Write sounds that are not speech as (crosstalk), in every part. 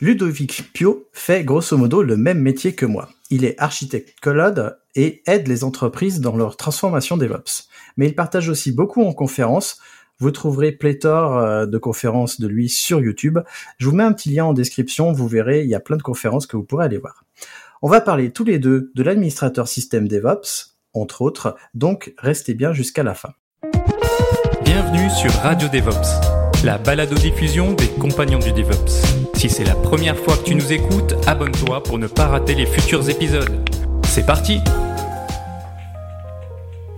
Ludovic Pio fait grosso modo le même métier que moi. Il est architecte cloud et aide les entreprises dans leur transformation DevOps. Mais il partage aussi beaucoup en conférences. Vous trouverez pléthore euh, de conférences de lui sur YouTube. Je vous mets un petit lien en description, vous verrez, il y a plein de conférences que vous pourrez aller voir. On va parler tous les deux de l'administrateur système DevOps, entre autres, donc restez bien jusqu'à la fin. Bienvenue sur Radio DevOps, la balado-diffusion des compagnons du DevOps. Si c'est la première fois que tu nous écoutes, abonne-toi pour ne pas rater les futurs épisodes. C'est parti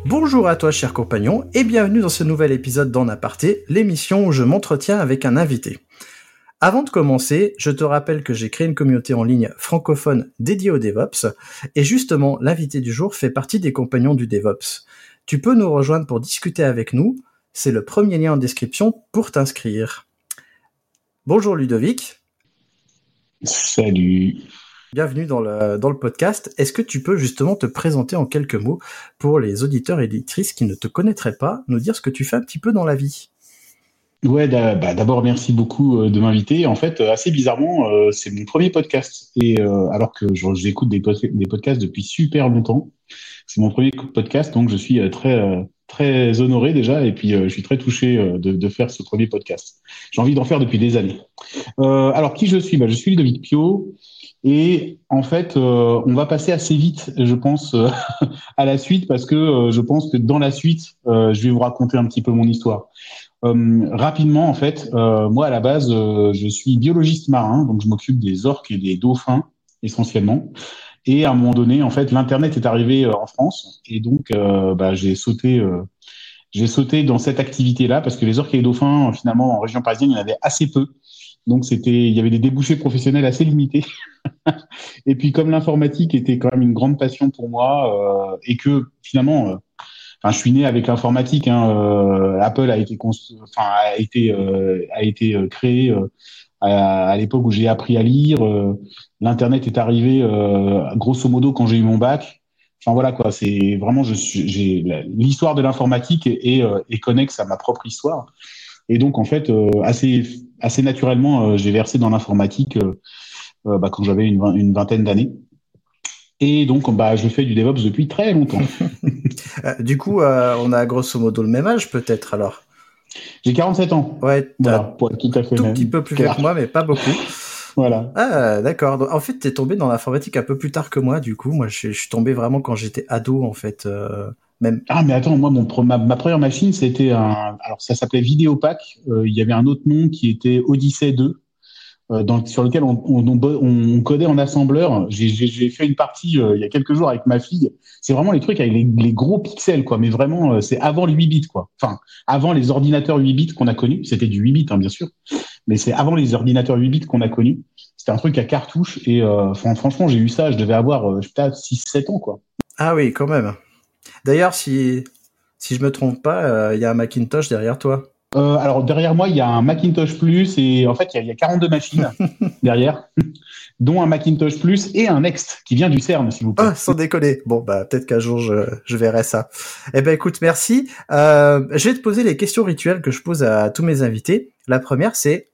Bonjour à toi cher compagnon et bienvenue dans ce nouvel épisode d'En Aparté, l'émission où je m'entretiens avec un invité. Avant de commencer, je te rappelle que j'ai créé une communauté en ligne francophone dédiée au DevOps, et justement, l'invité du jour fait partie des compagnons du DevOps. Tu peux nous rejoindre pour discuter avec nous, c'est le premier lien en description pour t'inscrire. Bonjour Ludovic. Salut. Bienvenue dans le, dans le podcast. Est-ce que tu peux justement te présenter en quelques mots pour les auditeurs et éditrices qui ne te connaîtraient pas, nous dire ce que tu fais un petit peu dans la vie? Ouais, bah, d'abord merci beaucoup euh, de m'inviter. En fait, euh, assez bizarrement, euh, c'est mon premier podcast. Et alors que j'écoute des podcasts depuis super longtemps, c'est mon premier podcast, donc je suis très très honoré déjà, et puis je suis très touché de, de, faire ce premier podcast. J'ai envie d'en faire depuis des années. alors qui je suis? Bah, Je suis Ludovic Pio. Et en fait, on va passer assez vite, je pense, (laughs) à la suite, parce que je pense que dans la suite, je vais vous raconter un petit peu mon histoire. Euh, rapidement, en fait, euh, moi à la base, euh, je suis biologiste marin, donc je m'occupe des orques et des dauphins essentiellement. Et à un moment donné, en fait, l'internet est arrivé en France, et donc bah, j'ai sauté, j'ai sauté dans cette activité-là parce que les orques et les dauphins, finalement, en région parisienne, il y en avait assez peu. Donc c'était, il y avait des débouchés professionnels assez limités. (laughs) et puis comme l'informatique était quand même une grande passion pour moi et que finalement Enfin, je suis né avec l'informatique. Hein, euh, Apple a été, enfin, a été, euh, a été euh, créé à, l'époque où j'ai appris à lire. L'internet est arrivé grosso modo quand j'ai eu mon bac. Enfin voilà quoi. C'est vraiment, je suis, j'ai l'histoire de l'informatique est, est, connexe à ma propre histoire. Et donc en fait, assez, assez naturellement, j'ai versé dans l'informatique bah, quand j'avais une, une vingtaine d'années. Et donc, bah, je fais du DevOps depuis très longtemps. (laughs) Euh, du coup, euh, on a grosso modo le même âge, peut-être alors? J'ai 47 ans. Ouais, voilà, pour tout à fait tout petit peu plus vieux que moi, mais pas beaucoup. (laughs) Voilà. Ah, d'accord. En fait, t'es tombé dans l'informatique un peu plus tard que moi, du coup. Moi, je, suis tombé vraiment quand j'étais ado, en fait. Euh, même. Ah, mais attends, moi, mon, ma, ma première machine, c'était un. Alors, ça s'appelait Vidéopack. il y avait un autre nom qui était Odyssey 2. Euh, sur lequel on, codait en assembleur. J'ai fait une partie euh, il y a quelques jours avec ma fille. C'est vraiment les trucs avec les, gros pixels, quoi. Mais vraiment, euh, c'est avant les 8 bits, quoi. Enfin, avant les ordinateurs 8 bits qu'on a connus. C'était du 8 bits, hein, bien sûr. Mais c'est avant les ordinateurs 8 bits qu'on a connus. C'était un truc à cartouche. Et franchement, j'ai eu ça. Je devais avoir peut-être 6-7 ans, quoi. Ah oui, quand même. D'ailleurs, si, si je me trompe pas, il y a un Macintosh derrière toi. Euh, alors derrière moi, il y a un Macintosh Plus et en fait, il y a, 42 machines (laughs) derrière, dont un Macintosh Plus et un Next qui vient du CERN, s'il vous plaît. Ah, sans déconner. Bon, bah peut-être qu'un jour je, je, verrai ça. Eh ben écoute, merci. Euh, je vais te poser les questions rituelles que je pose à tous mes invités. La première, c'est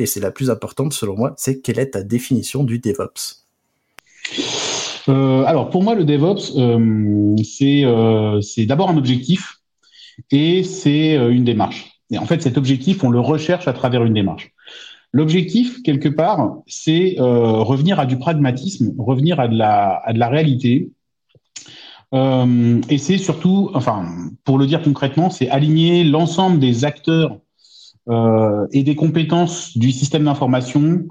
et c'est la plus importante selon moi, c'est quelle est ta définition du DevOps? Euh, Alors pour moi, le DevOps, euh, c'est euh, c'est d'abord un objectif et c'est une démarche. Et en fait, cet objectif, on le recherche à travers une démarche. L'objectif, quelque part, c'est euh, revenir à du pragmatisme, revenir à de la, réalité. Euh, et c'est surtout, enfin, pour le dire concrètement, c'est aligner l'ensemble des acteurs euh, et des compétences du système d'information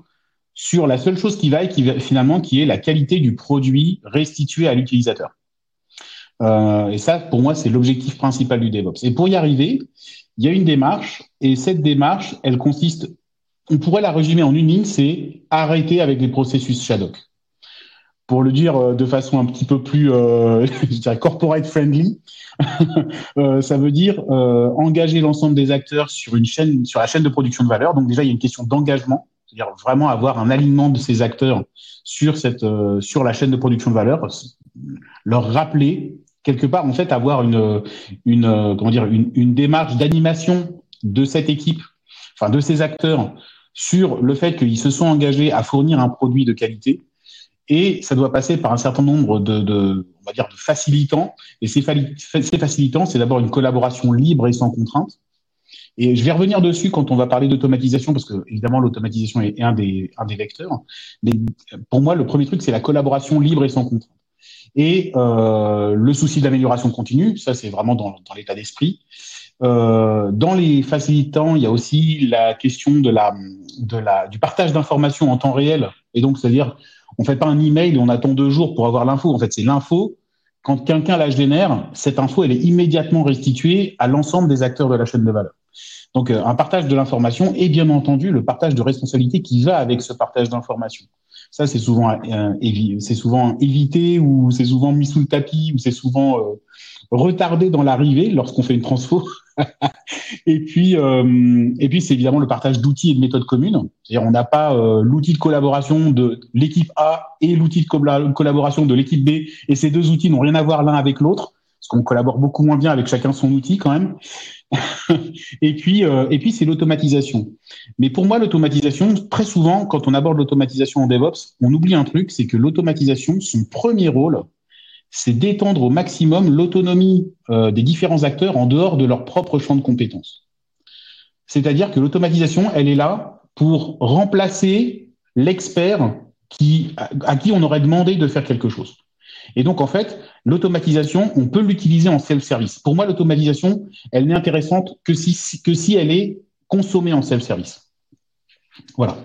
sur la seule chose qui va et qui finalement qui est la qualité du produit restitué à l'utilisateur. Et ça, pour moi, c'est l'objectif principal du DevOps. Et pour y arriver, il y a une démarche, et cette démarche, elle consiste on pourrait la résumer en une ligne, c'est arrêter avec les processus Shadok. Pour le dire euh, de façon un petit peu plus, euh, (laughs) je dirais, corporate friendly, (laughs) euh, ça veut dire engager l'ensemble des acteurs sur une chaîne, sur la chaîne de production de valeur. Donc déjà, il y a une question d'engagement, c'est-à-dire vraiment avoir un alignement de ces acteurs sur cette, sur la chaîne de production de valeur, leur rappeler quelque part, en fait, avoir une, une comment dire, une, une démarche d'animation de cette équipe, enfin de ces acteurs sur le fait qu'ils se sont engagés à fournir un produit de qualité. Et ça doit passer par un certain nombre de, de on va dire, de facilitants. Et ces, ces facilitants, c'est d'abord une collaboration libre et sans contrainte. Et je vais revenir dessus quand on va parler d'automatisation, parce que évidemment l'automatisation est un des, un des vecteurs. Mais pour moi, le premier truc, c'est la collaboration libre et sans contrainte. Et euh, le souci de l'amélioration continue, ça c'est vraiment dans, l'état d'esprit. Euh, dans les facilitants, il y a aussi la question de la, du partage d'informations en temps réel. Et donc, c'est-à-dire, on fait pas un email on attend deux jours pour avoir l'info. En fait, c'est l'info. Quand quelqu'un la génère, cette info, elle est immédiatement restituée à l'ensemble des acteurs de la chaîne de valeur. Donc, euh, un partage de l'information et bien entendu le partage de responsabilité qui va avec ce partage d'informations. Ça, c'est souvent, euh, c'est souvent évité ou c'est souvent mis sous le tapis ou c'est souvent euh, retardé dans l'arrivée lorsqu'on fait une transfo. (laughs) et puis, euh, et puis c'est évidemment le partage d'outils et de méthodes communes. C'est-à-dire, on n'a pas euh, l'outil de collaboration de l'équipe A et l'outil de collaboration de l'équipe B, et ces deux outils n'ont rien à voir l'un avec l'autre, parce qu'on collabore beaucoup moins bien avec chacun son outil quand même. (laughs) et puis, euh, et puis c'est l'automatisation. Mais pour moi, l'automatisation, très souvent, quand on aborde l'automatisation en DevOps, on oublie un truc, c'est que l'automatisation, son premier rôle, c'est d'étendre au maximum l'autonomie euh, des différents acteurs en dehors de leur propre champ de compétences. C'est-à-dire que l'automatisation, elle est là pour remplacer l'expert qui, à qui on aurait demandé de faire quelque chose. Et donc, en fait, l'automatisation, on peut l'utiliser en self-service. Pour moi, l'automatisation, elle n'est intéressante que si, que si elle est consommée en self-service. Voilà.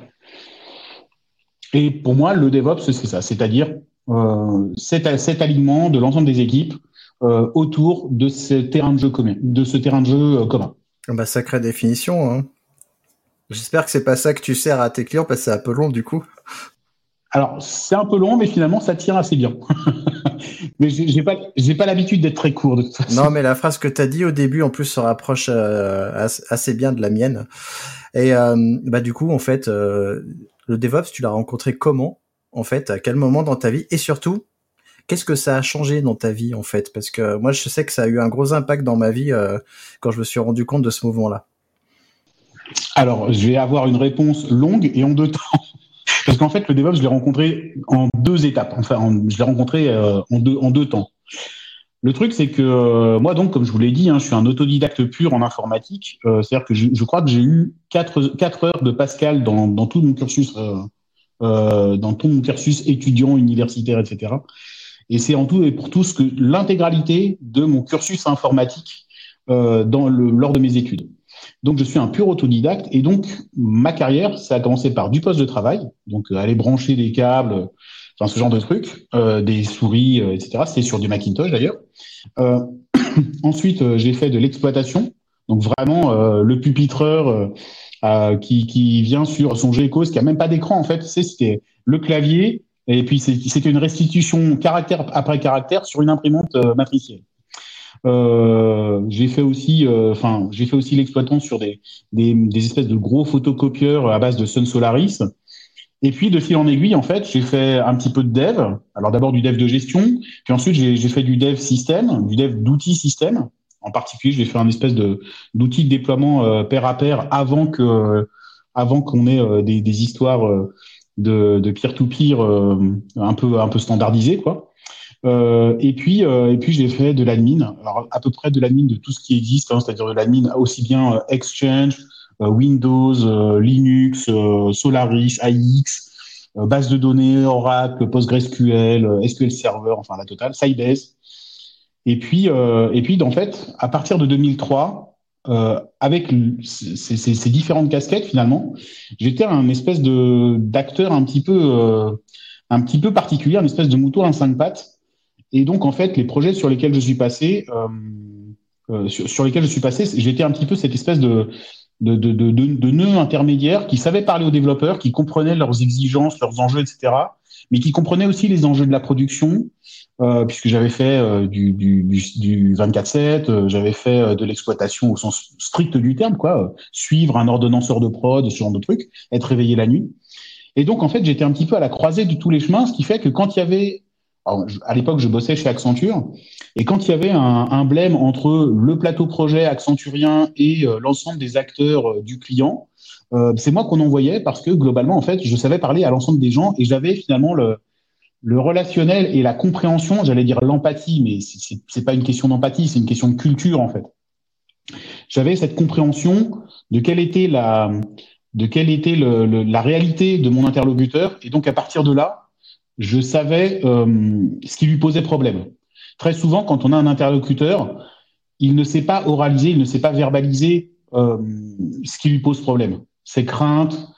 Et pour moi, le DevOps, c'est ça. C'est-à-dire euh, cet, alignement de l'ensemble des équipes euh, autour de ce terrain de jeu commun. De ce terrain de jeu euh, commun. Bah, sacrée définition. Hein. J'espère que c'est pas ça que tu sers à tes clients parce que c'est un peu long du coup. Alors c'est un peu long, mais finalement ça tient assez bien. (laughs) mais j'ai pas j'ai pas l'habitude d'être très court de toute façon. Non, mais la phrase que tu as dit au début en plus se rapproche euh, assez bien de la mienne. Et euh, bah du coup en fait euh, le DevOps tu l'as rencontré comment en fait? À quel moment dans ta vie? Et surtout, qu'est-ce que ça a changé dans ta vie en fait? Parce que moi, je sais que ça a eu un gros impact dans ma vie quand je me suis rendu compte de ce mouvement-là. Alors, je vais avoir une réponse longue et en deux temps. Parce qu'en fait, le DevOps, je l'ai rencontré en deux étapes. Enfin, je l'ai rencontré euh, en, deux, en deux temps. Le truc, c'est que euh, moi, donc, comme je vous l'ai dit, hein, je suis un autodidacte pur en informatique. Euh, C'est-à-dire que je, je, crois que j'ai eu quatre, quatre heures de Pascal dans, dans tout mon cursus euh, euh, dans ton cursus étudiant, universitaire, etc. Et c'est en tout et pour tout ce que l'intégralité de mon cursus informatique euh, dans le, lors de mes études. Donc je suis un pur autodidacte et donc ma carrière, ça a commencé par du poste de travail, donc euh, aller brancher des câbles, enfin ce genre de trucs, euh, des souris, euh, etc. C'était sur du Macintosh d'ailleurs. Euh, (clears throat) ensuite, j'ai fait de l'exploitation, donc vraiment le pupitreur euh, qui, qui, vient sur son GECOS, qui a même pas d'écran en fait. C'était le clavier et puis c'était une restitution caractère après caractère sur une imprimante euh, matricielle. Euh, j'ai fait aussi, euh, enfin, j'ai fait aussi l'exploitant sur des, des, des, espèces de gros photocopieurs à base de Sun Solaris. Et puis de fil en aiguille, en fait, j'ai fait un petit peu de dev. Alors d'abord du dev de gestion, puis ensuite j'ai fait du dev système, du dev d'outils système. En particulier, j'ai fait un espèce de d'outil de déploiement euh, pair à pair avant que euh, avant qu'on ait euh, des, des, histoires euh, de, de peer to peer un peu un peu standardisées quoi. Et puis et puis j'ai fait de l'admin, alors à peu près de l'admin de tout ce qui existe, hein, c'est-à-dire de l'admin aussi bien Exchange, Windows, Linux, Solaris, AX, base de données, Oracle, PostgreSQL, SQL Server, enfin la totale, Sybase. Et puis, euh, et puis, en fait, à partir de 2003, euh, avec ces, différentes casquettes, finalement, j'étais un espèce de d'acteur un petit peu, euh, un petit peu particulier, un espèce de mouton à cinq pattes. Et donc, en fait, les projets sur lesquels je suis passé, euh, euh sur, sur, lesquels je suis passé, j'étais un petit peu cette espèce de de, de, de, de, nœuds intermédiaires qui savaient parler aux développeurs, qui comprenaient leurs exigences, leurs enjeux, etc., mais qui comprenaient aussi les enjeux de la production, euh, puisque j'avais fait euh, du, du, du, 24/7, euh, j'avais fait euh, de l'exploitation au sens strict du terme, quoi, suivre un ordonnanceur de prod, ce genre de truc, être réveillé la nuit. Et donc en fait, j'étais un petit peu à la croisée de tous les chemins, ce qui fait que quand il y avait à l'époque, je bossais chez Accenture, et quand il y avait un, un blême entre le plateau projet accenturien et euh, l'ensemble des acteurs euh, du client, euh, c'est moi qu'on envoyait parce que globalement, en fait, je savais parler à l'ensemble des gens et j'avais finalement le, le relationnel et la compréhension, j'allais dire l'empathie, mais c'est pas une question d'empathie, c'est une question de culture en fait. J'avais cette compréhension de quelle était la, de quelle était le, la réalité de mon interlocuteur, et donc à partir de là, je savais euh, ce qui lui posait problème. Très souvent, quand on a un interlocuteur, il ne sait pas oraliser, il ne sait pas verbaliser euh, ce qui lui pose problème, ses craintes.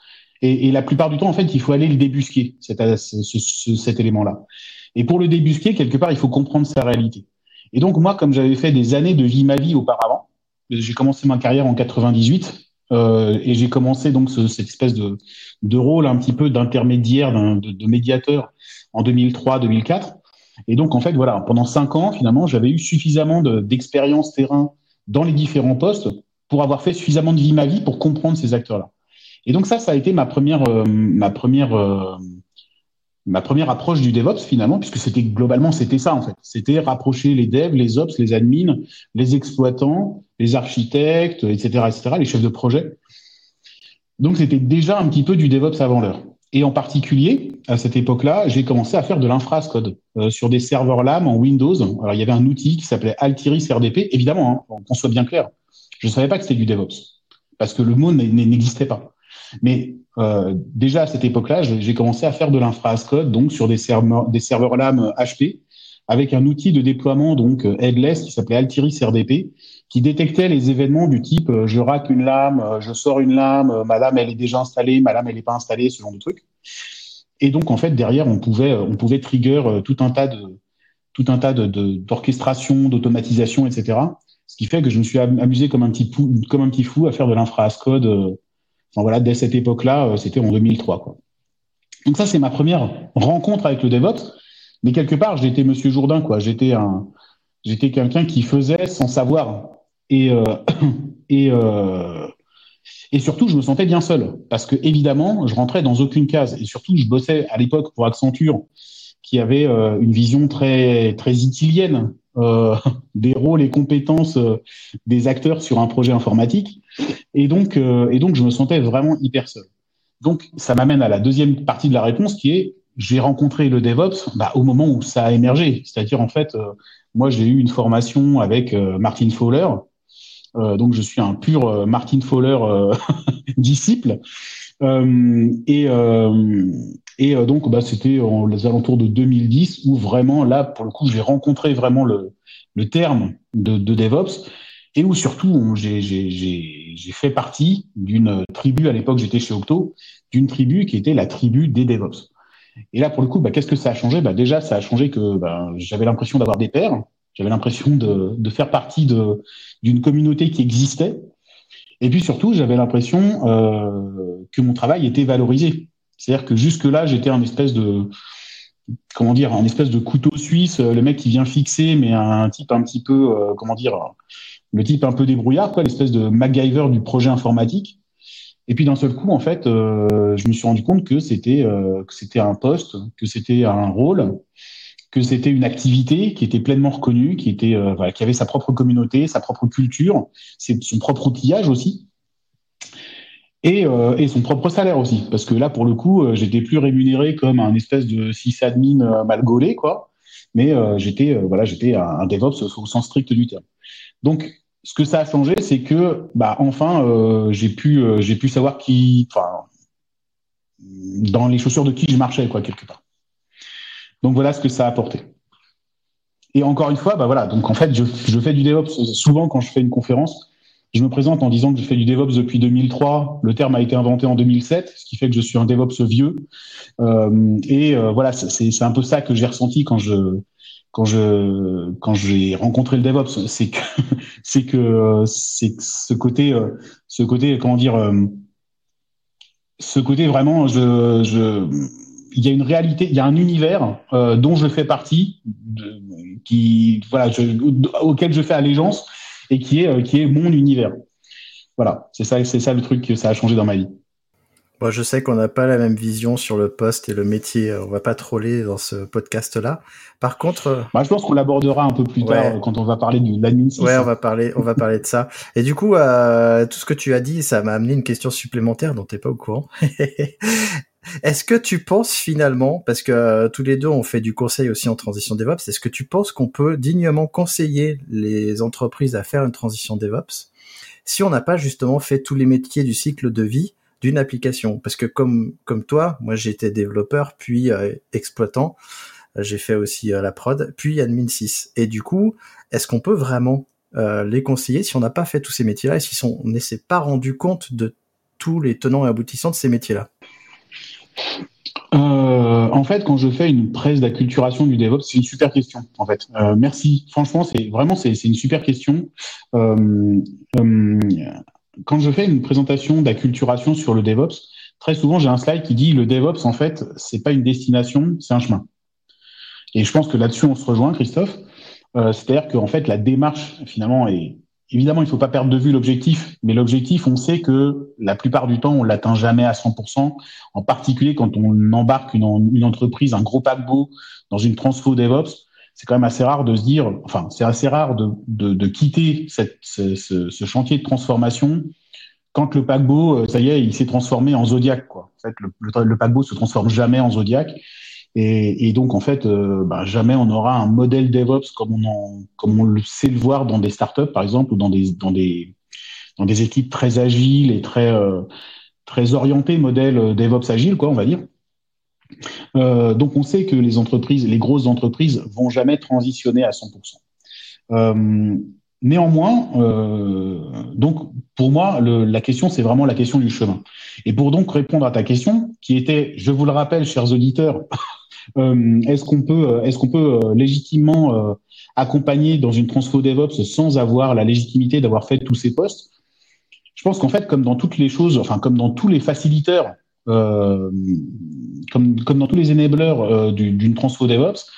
Et, la plupart du temps, en fait, il faut aller le débusquer, cet, ce, ce, cet élément-là. Et pour le débusquer, quelque part, il faut comprendre sa réalité. Et donc, moi, comme j'avais fait des années de vie ma vie auparavant, j'ai commencé ma carrière en 98, euh, et j'ai commencé donc ce, cette espèce de, de, rôle un petit peu d'intermédiaire, de, de, médiateur en 2003-2004. Et donc en fait voilà, pendant cinq ans finalement, j'avais eu suffisamment d'expérience terrain dans les différents postes pour avoir fait suffisamment de vie ma vie pour comprendre ces acteurs-là. Et donc ça, ça a été ma première, euh, ma première, euh, ma première approche du DevOps finalement, puisque c'était globalement c'était ça en fait. C'était rapprocher les devs, les ops, les admins, les exploitants, les architectes, etc., etc., les chefs de projet. Donc c'était déjà un petit peu du DevOps avant l'heure. Et en particulier, à cette époque-là, j'ai commencé à faire de l'infrascode euh, sur des serveurs LAM en Windows. Alors il y avait un outil qui s'appelait Altiris RDP, évidemment, hein, qu'on soit bien clair. Je ne savais pas que c'était du DevOps, parce que le mot n'existait pas. Mais euh, déjà à cette époque-là, j'ai commencé à faire de l'infrascode, donc sur des serveurs, des serveurs LAM HP, avec un outil de déploiement donc euh, headless qui s'appelait Altiris RDP, qui détectait les événements du type euh, je rack une lame, euh, je sors une lame, euh, ma lame elle est déjà installée, ma lame elle n'est pas installée, ce genre de trucs. Et donc en fait derrière on pouvait on pouvait trigger tout un tas de tout un tas de d'orchestration, d'automatisation, etc. Ce qui fait que je me suis amusé comme un petit fou, comme un petit fou à faire de l'infra-code. Voilà, dès cette époque-là, c'était en 2003 quoi. Donc ça c'est ma première rencontre avec le DevOps. Mais quelque part j'étais Monsieur Jourdain quoi. J'étais un j'étais quelqu'un qui faisait sans savoir et, euh, (coughs) et, euh, et surtout, je me sentais bien seul parce que évidemment, je rentrais dans aucune case. Et surtout, je bossais à l'époque pour Accenture, qui avait euh, une vision très très itilienne euh, (laughs) des rôles et compétences euh, des acteurs sur un projet informatique. Et donc, euh, et donc, je me sentais vraiment hyper seul. Donc, ça m'amène à la deuxième partie de la réponse, qui est j'ai rencontré le DevOps bah, au moment où ça a émergé. C'est-à-dire, en fait, moi, j'ai eu une formation avec Martin Fowler, donc je suis un pur Martin Fowler (laughs) disciple. Et et donc bah, c'était les alentours de 2010 où vraiment là pour le coup j'ai rencontré vraiment le, le terme de, de DevOps et où surtout j'ai fait partie d'une tribu, à l'époque j'étais chez Octo, d'une tribu qui était la tribu des DevOps. Et là pour le coup, bah, qu'est-ce que ça a changé? Bah, Déjà ça a changé que bah, j'avais l'impression d'avoir des pairs, j'avais l'impression de, de, faire partie d'une communauté qui existait. Et puis surtout, j'avais l'impression euh, que mon travail était valorisé. C'est-à-dire que jusque-là, j'étais un espèce de comment dire, un espèce de couteau suisse, le mec qui vient fixer, mais un type un petit peu, euh, comment dire, le type un peu débrouillard, quoi, l'espèce de MacGyver du projet informatique. Et puis d'un seul coup, en fait, euh, je me suis rendu compte que c'était euh, que c'était un poste, que c'était un rôle que c'était une activité qui était pleinement reconnue, qui était euh, voilà, qui avait sa propre communauté, sa propre culture, son propre outillage aussi, et, euh, son propre salaire aussi, parce que là pour le coup, euh, j'étais plus rémunéré comme un espèce de sysadmin euh, mal gaulé quoi, mais euh, j'étais voilà, j'étais un, DevOps au sens strict du terme. Donc ce que ça a changé, c'est que bah enfin j'ai pu j'ai pu savoir qui, enfin dans les chaussures de qui je marchais quoi quelque part. Donc voilà ce que ça a apporté. Et encore une fois, bah voilà, donc en fait, je, je, fais du DevOps souvent quand je fais une conférence. Je me présente en disant que je fais du DevOps depuis 2003. Le terme a été inventé en 2007, ce qui fait que je suis un DevOps vieux. Euh, et euh, voilà, c'est un peu ça que j'ai ressenti quand je quand je quand j'ai rencontré le DevOps, c'est que (laughs) c'est que c'est ce côté ce côté comment dire ce côté vraiment je je il y a une réalité, il y a un univers dont je fais partie, qui voilà, auquel je fais allégeance et qui est qui est mon univers. Voilà, c'est ça, c'est ça le truc que ça a changé dans ma vie. Bon, je sais qu'on n'a pas la même vision sur le poste et le métier. On va pas troller dans ce podcast-là. Par contre, euh, bah, je pense qu'on l'abordera un peu plus tard quand on va parler de l'admin. Ouais, on va parler, on va parler de ça. Et du coup, euh, tout ce que tu as dit, ça m'a amené une question supplémentaire dont t'es pas au courant. (laughs) Est-ce que tu penses finalement, parce que euh, tous les deux on fait du conseil aussi en transition DevOps, est-ce que tu penses qu'on peut dignement conseiller les entreprises à faire une transition DevOps si on n'a pas justement fait tous les métiers du cycle de vie d'une application? Parce que comme comme toi, moi j'étais développeur puis euh, exploitant, j'ai fait aussi euh, la prod, puis admin 6. Et du coup, est-ce qu'on peut vraiment euh, les conseiller si on n'a pas fait tous ces métiers-là et si on ne s'est pas rendu compte de tous les tenants et aboutissants de ces métiers-là? En fait, quand je fais une presse d'acculturation du DevOps, c'est une super question. En fait, merci. Franchement, c'est vraiment c'est une super question quand je fais une présentation d'acculturation sur le DevOps, très souvent j'ai un slide qui dit le DevOps en fait c'est pas une destination, c'est un chemin. Et je pense que là-dessus on se rejoint, Christophe. Euh, C'est-à-dire qu'en fait la démarche finalement est évidemment il faut pas perdre de vue l'objectif, mais l'objectif on sait que la plupart du temps on l'atteint jamais à 100%, en particulier quand on embarque une, entreprise, un gros paquebot dans une transfo DevOps c'est quand même assez rare de se dire, enfin, c'est assez rare de, de, de quitter cette, ce, ce, chantier de transformation quand le paquebot, euh, ça y est, il s'est transformé en Zodiac. Quoi. En fait, le, le, paquebot se transforme jamais en Zodiac. Et, et donc, en fait, euh, bah, jamais on aura un modèle DevOps comme on, en, comme on le sait le voir dans des startups, par exemple, ou dans des, dans des, dans des équipes très agiles et très, euh, très orientées modèle DevOps agile, quoi, on va dire. Euh, donc on sait que les entreprises, les grosses entreprises, vont jamais transitionner à 100%. Euh, néanmoins, euh, donc pour moi, le, la question c'est vraiment la question du chemin. Et pour donc répondre à ta question, qui était, je vous le rappelle, chers auditeurs, (laughs) euh, est-ce qu'on peut, est-ce qu'on peut euh, légitimement euh, accompagner dans une transfo DevOps sans avoir la légitimité d'avoir fait tous ces postes? Je pense qu'en fait, comme dans toutes les choses, enfin comme dans tous les faciliteurs euh, comme, comme dans tous les enablers euh, d'une transfo DevOps,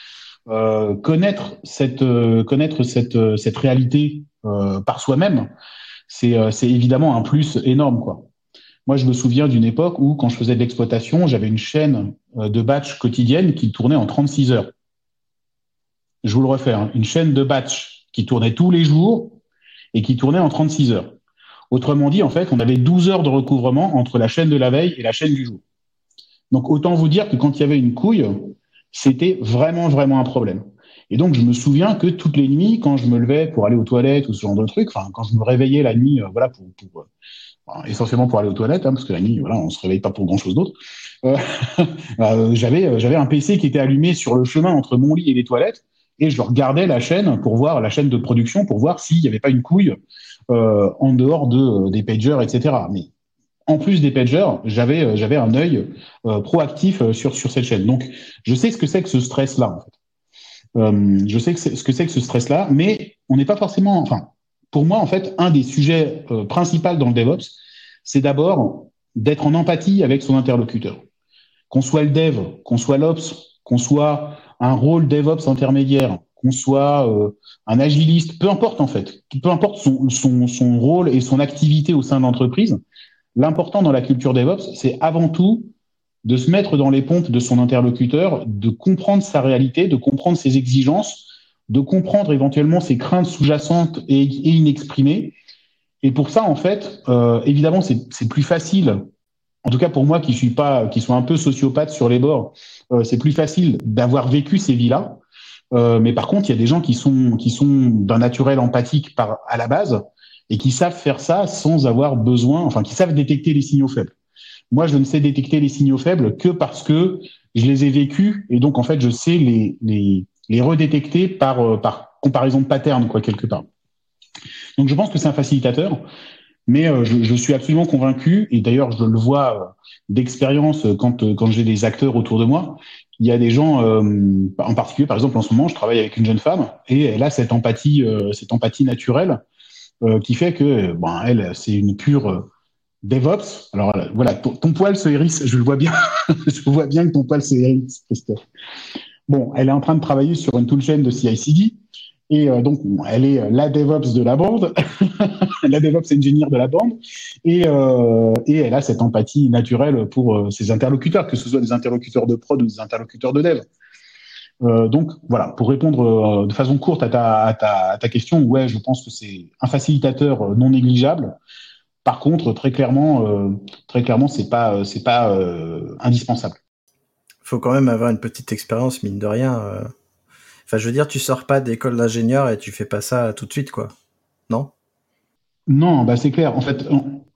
euh, connaître cette connaître cette cette réalité par soi-même, c'est c'est évidemment un plus énorme quoi. Moi, je me souviens d'une époque où, quand je faisais de l'exploitation, j'avais une chaîne de batch quotidienne qui tournait en 36 heures. Je vous le refais, hein, une chaîne de batch qui tournait tous les jours et qui tournait en 36 heures. Autrement dit, en fait, on avait 12 heures de recouvrement entre la chaîne de la veille et la chaîne du jour. Donc, autant vous dire que quand il y avait une couille, c'était vraiment, vraiment un problème. Et donc, je me souviens que toutes les nuits, quand je me levais pour aller aux toilettes ou ce genre de truc, enfin, quand je me réveillais la nuit, euh, voilà, pour, pour euh, essentiellement pour aller aux toilettes, hein, parce que la nuit, voilà, on se réveille pas pour grand chose d'autre. Euh, (laughs) euh, j'avais, j'avais un PC qui était allumé sur le chemin entre mon lit et les toilettes, et je regardais la chaîne pour voir la chaîne de production pour voir s'il n'y avait pas une couille euh, en dehors de, des pagers, etc. Mais en plus des pagers, j'avais euh, j'avais un œil euh, proactif sur sur cette chaîne. Donc, je sais ce que c'est que ce stress-là. En fait. je sais que ce que c'est que ce stress-là, mais on n'est pas forcément. Enfin, pour moi, en fait, un des sujets principaux dans le DevOps, c'est d'abord d'être en empathie avec son interlocuteur. Qu'on soit le dev, qu'on soit l'ops, qu'on soit un rôle DevOps intermédiaire, qu'on soit euh, un agiliste, peu importe en fait, peu importe son, son, son rôle et son activité au sein de l'entreprise, l'important dans la culture DevOps, c'est avant tout de se mettre dans les pompes de son interlocuteur, de comprendre sa réalité, de comprendre ses exigences, de comprendre éventuellement ses craintes sous-jacentes et, et, inexprimées. Et pour ça, en fait, euh, évidemment, c'est plus facile. En tout cas, pour moi, qui suis pas, qui suis un peu sociopathe sur les bords, euh, c'est plus facile d'avoir vécu ces vies-là euh, mais par contre, il y a des gens qui sont qui sont d'un naturel empathique par à la base et qui savent faire ça sans avoir besoin, enfin, qui savent détecter les signaux faibles. Moi, je ne sais détecter les signaux faibles que parce que je les ai vécus et donc en fait, je sais les les les redétecter par euh, par comparaison de pattern quoi quelque part. Donc, je pense que c'est un facilitateur. Mais je, je, suis absolument convaincu, et d'ailleurs je le vois d'expérience quand, quand j'ai des acteurs autour de moi, il y a des gens, en particulier par exemple en ce moment, je travaille avec une jeune femme, et elle a cette empathie, cette empathie naturelle qui fait que, bon, elle, c'est une pure DevOps. Alors voilà, ton, poil se hérisse, je le vois bien. (laughs) je vois bien que ton poil se hérisse, Christophe. Bon, elle est en train de travailler sur une toolchain de CI/CD. Et euh, donc, elle est la DevOps de la bande, (laughs) la DevOps engineer de la bande, et, euh, elle a cette empathie naturelle pour euh, ses interlocuteurs, que ce soit des interlocuteurs de prod ou des interlocuteurs de dev. donc voilà, pour répondre de façon courte à ta, à ta, à ta question, ouais, je pense que c'est un facilitateur non négligeable. Par contre, très clairement, euh, très clairement, c'est pas, euh, c'est pas euh, indispensable. Faut quand même avoir une petite expérience, mine de rien. Enfin, je veux dire, tu sors pas d'école d'ingénieur et tu fais pas ça tout de suite, quoi. Non? Non, bah c'est clair. En fait,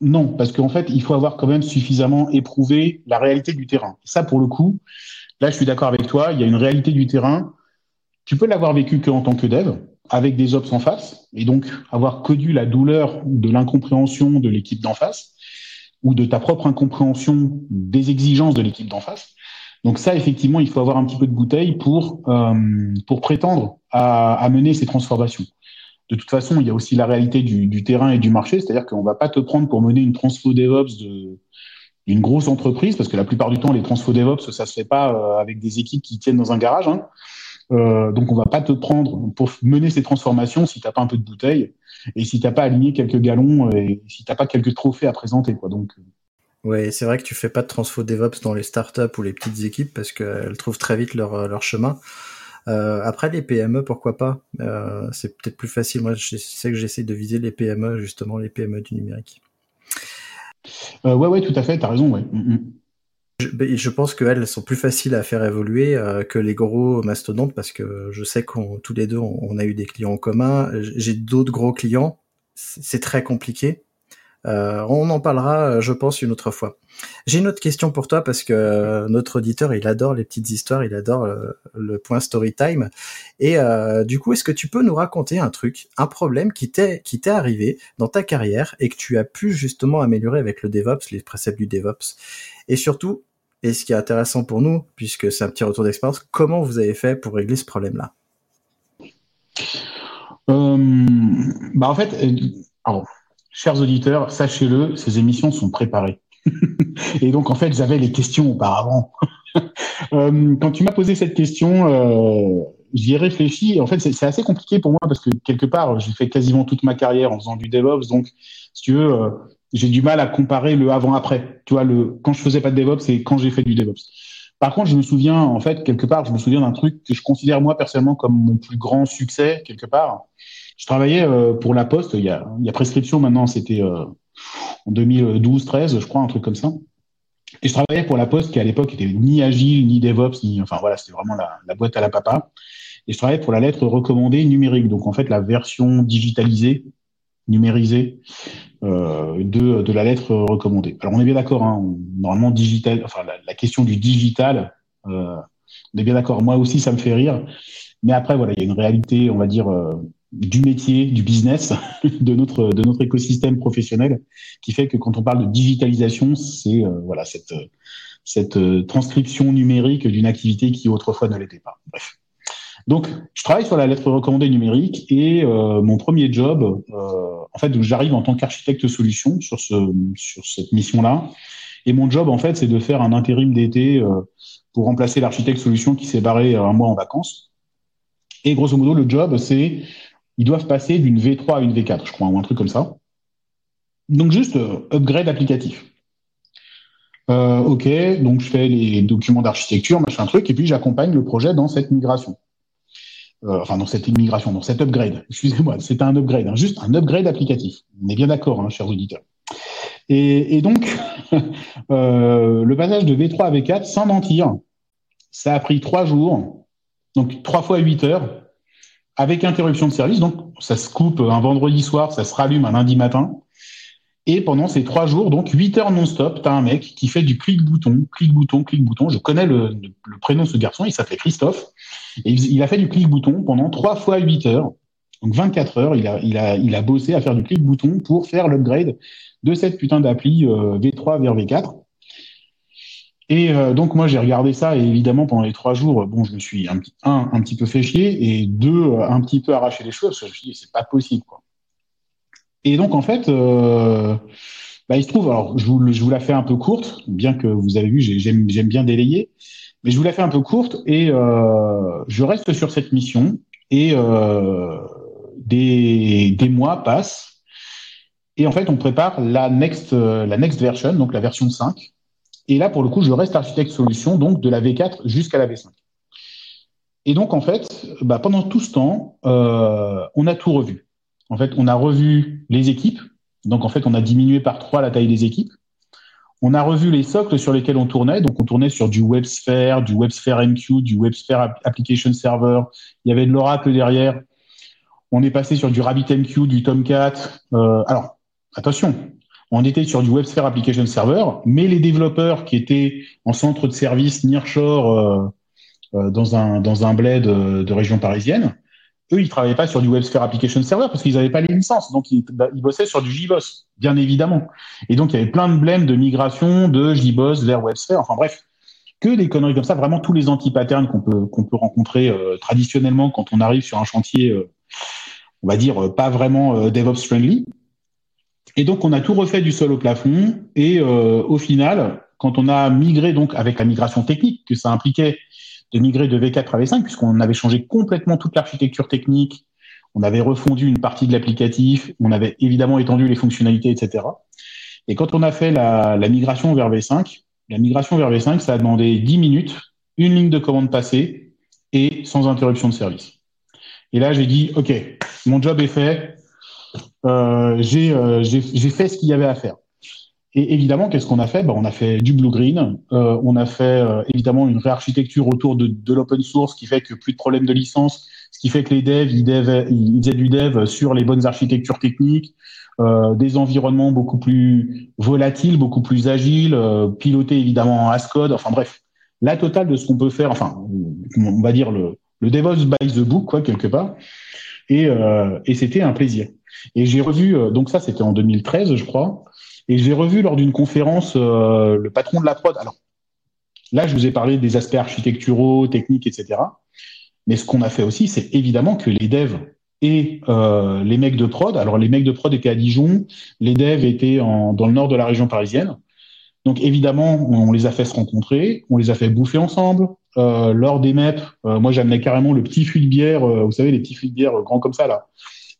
non, parce qu'en fait, il faut avoir quand même suffisamment éprouvé la réalité du terrain. Ça, pour le coup, là, je suis d'accord avec toi. Il y a une réalité du terrain. Tu peux l'avoir vécu que en tant que dev avec des ops en face, et donc avoir connu la douleur de l'incompréhension de l'équipe d'en face, ou de ta propre incompréhension des exigences de l'équipe d'en face. Donc ça, effectivement, il faut avoir un petit peu de bouteille pour, euh, pour prétendre à, à, mener ces transformations. De toute façon, il y a aussi la réalité du, du terrain et du marché, c'est-à-dire qu'on va pas te prendre pour mener une transfo DevOps de, d'une grosse entreprise, parce que la plupart du temps, les transfo DevOps, ça se fait pas euh, avec des équipes qui tiennent dans un garage. Hein. Euh, donc on va pas te prendre pour mener ces transformations si t'as pas un peu de bouteille et si t'as pas aligné quelques galons et si t'as pas quelques trophées à présenter quoi. Donc ouais, c'est vrai que tu fais pas de transfo DevOps dans les startups ou les petites équipes parce qu'elles trouvent très vite leur euh, leur chemin. Euh, après les PME, pourquoi pas? Euh, C'est peut-être plus facile. Moi, je sais que j'essaie de viser les PME justement, les PME du numérique. Euh, ouais, ouais, tout à fait. T'as raison. Ouais. Mm, mm. Je, je pense qu'elles sont plus faciles à faire évoluer euh, que les gros mastodontes parce que je sais qu'on tous les deux on, a eu des clients en commun. J'ai d'autres gros clients, c'est très compliqué. Euh, on en parlera, je pense, une autre fois. J'ai une autre question pour toi parce que notre auditeur, il adore les petites histoires, il adore le, point story time. Et euh, du coup, est-ce que tu peux nous raconter un truc, un problème qui t'est qui t'est arrivé dans ta carrière et que tu as pu justement améliorer avec le DevOps, les préceptes du DevOps, et surtout et ce qui est intéressant pour nous, puisque c'est un petit retour d'expérience, comment vous avez fait pour régler ce problème-là? Euh, bah En fait, euh, chers auditeurs, sachez-le, ces émissions sont préparées. (laughs) et donc, en fait, j'avais les questions auparavant. (laughs) euh, quand tu m'as posé cette question, euh, j'y ai réfléchi. En fait, c'est assez compliqué pour moi parce que quelque part, j'ai fait quasiment toute ma carrière en faisant du DevOps. Donc, si tu veux, euh, j'ai du mal à comparer le avant-après. Tu vois, le quand je faisais pas de DevOps et quand j'ai fait du DevOps. Par contre, je me souviens, en fait, quelque part, je me souviens d'un truc que je considère moi personnellement comme mon plus grand succès, quelque part. Je travaillais euh, pour La Poste, il y a, y a prescription maintenant, c'était euh, en 2012-13, je crois, un truc comme ça. Et je travaillais pour La Poste qui à l'époque était ni agile, ni DevOps, ni, enfin voilà, c'était vraiment la, la boîte à la papa. Et je travaillais pour la lettre recommandée numérique, donc en fait la version digitalisée numérisée euh, de, de la lettre recommandée. Alors on est bien d'accord, hein, normalement digital, enfin la, question du digital, euh, on est bien d'accord. Moi aussi ça me fait rire, mais après voilà, il y a une réalité, on va dire euh, du métier, du business, (laughs) de notre de notre écosystème professionnel, qui fait que quand on parle de digitalisation, c'est euh, voilà cette cette euh, transcription numérique d'une activité qui autrefois ne l'était pas. Bref. Donc, je travaille sur la lettre recommandée numérique et euh, mon premier job, euh, en fait, j'arrive en tant qu'architecte solution sur ce sur cette mission-là. Et mon job, en fait, c'est de faire un intérim d'été euh, pour remplacer l'architecte solution qui s'est barré un mois en vacances. Et grosso modo, le job, c'est ils doivent passer d'une V3 à une V4, je crois, ou un truc comme ça. Donc juste upgrade applicatif. Euh, ok, donc je fais les documents d'architecture, machin truc, et puis j'accompagne le projet dans cette migration. Euh, enfin dans cette immigration, dans cet upgrade. Excusez-moi, c'est un upgrade, hein, juste un upgrade applicatif. On est bien d'accord, hein, chers auditeurs. Et, et donc, (laughs) euh, le passage de V3 à V4, sans mentir, ça a pris trois jours, donc trois fois huit heures, avec interruption de service. Donc, ça se coupe un vendredi soir, ça se rallume un lundi matin. Et pendant ces trois jours, donc 8 heures non-stop, tu as un mec qui fait du clic-bouton, clic-bouton, clic-bouton. Je connais le, prénom de ce garçon, il s'appelait Christophe. Et il, a fait du clic-bouton pendant trois fois 8 heures Donc 24 heures, il a, il a, il a bossé à faire du clic-bouton pour faire l'upgrade de cette putain d'appli V3 vers V4. Et donc moi j'ai regardé ça et évidemment pendant les trois jours, bon je me suis un, un, un petit peu fait chier et deux un petit peu arraché les cheveux parce que je me suis dit c'est pas possible quoi. Et donc en fait, euh, bah, il se trouve, alors je vous, je vous la fais un peu courte, bien que vous avez vu, j'aime bien délayer, mais je vous la fais un peu courte et euh, je reste sur cette mission et euh, des, des mois passent et en fait on prépare la next la next version, donc la version 5. Et là pour le coup je reste architecte solution donc de la V4 jusqu'à la V5. Et donc en fait, bah, pendant tout ce temps, euh, on a tout revu. En fait, on a revu les équipes, donc en fait, on a diminué par trois la taille des équipes. On a revu les socles sur lesquels on tournait. Donc, on tournait sur du WebSphere, du WebSphere MQ, du WebSphere Application Server. Il y avait de l'Oracle derrière. On est passé sur du RabbitMQ, du Tomcat. Euh, alors, attention, on était sur du WebSphere Application Server, mais les développeurs qui étaient en centre de service nearshore euh, euh, dans un dans un bled de région parisienne, eux, ils travaillaient pas sur du WebSphere Application Server parce qu'ils n'avaient pas les licences. Donc, ils, bah, ils, bossaient sur du JBoss, bien évidemment. Et donc, il y avait plein de blèmes de migration de JBoss vers WebSphere. Enfin, bref, que des conneries comme ça. Vraiment, tous les anti-patterns qu'on peut, qu'on peut rencontrer euh, traditionnellement quand on arrive sur un chantier, euh, on va dire, euh, pas vraiment DevOps friendly. Et donc, on a tout refait du sol au plafond. Et au final, quand on a migré, donc, avec la migration technique que ça impliquait, de migrer de V4 à V5, puisqu'on avait changé complètement toute l'architecture technique, on avait refondu une partie de l'applicatif, on avait évidemment étendu les fonctionnalités, etc. Et quand on a fait la, migration vers V5, la migration vers V5, ça a demandé 10 minutes, une ligne de commande passée et sans interruption de service. Et là, j'ai dit, OK, mon job est fait, euh, euh, j'ai fait ce qu'il y avait à faire. Et évidemment, qu'est-ce qu'on a fait? Ben, On a fait du blue-green, euh, on a fait euh, évidemment une réarchitecture autour de, de l'open source qui fait que plus de problèmes de licence, ce qui fait que les devs, ils, dev, ils faisaient du dev sur les bonnes architectures techniques, euh, des environnements beaucoup plus volatiles, beaucoup plus agiles, euh, pilotés évidemment en Ascode, enfin bref, la totale de ce qu'on peut faire, enfin, on va dire le, le DevOps by the book, quoi, quelque part. Et, euh, et c'était un plaisir. Et j'ai revu, donc ça c'était en 2013, je crois. Et j'ai revu lors d'une conférence euh, le patron de la prod. Alors là, je vous ai parlé des aspects architecturaux, techniques, etc. Mais ce qu'on a fait aussi, c'est évidemment que les devs et euh, les mecs de prod, alors les mecs de prod étaient à Dijon, les devs étaient en, dans le nord de la région parisienne. Donc évidemment, on les a fait se rencontrer, on les a fait bouffer ensemble. Euh, lors des MEP, euh, moi j'amenais carrément le petit fût de bière, euh, vous savez, les petits fûts de bière grands comme ça là,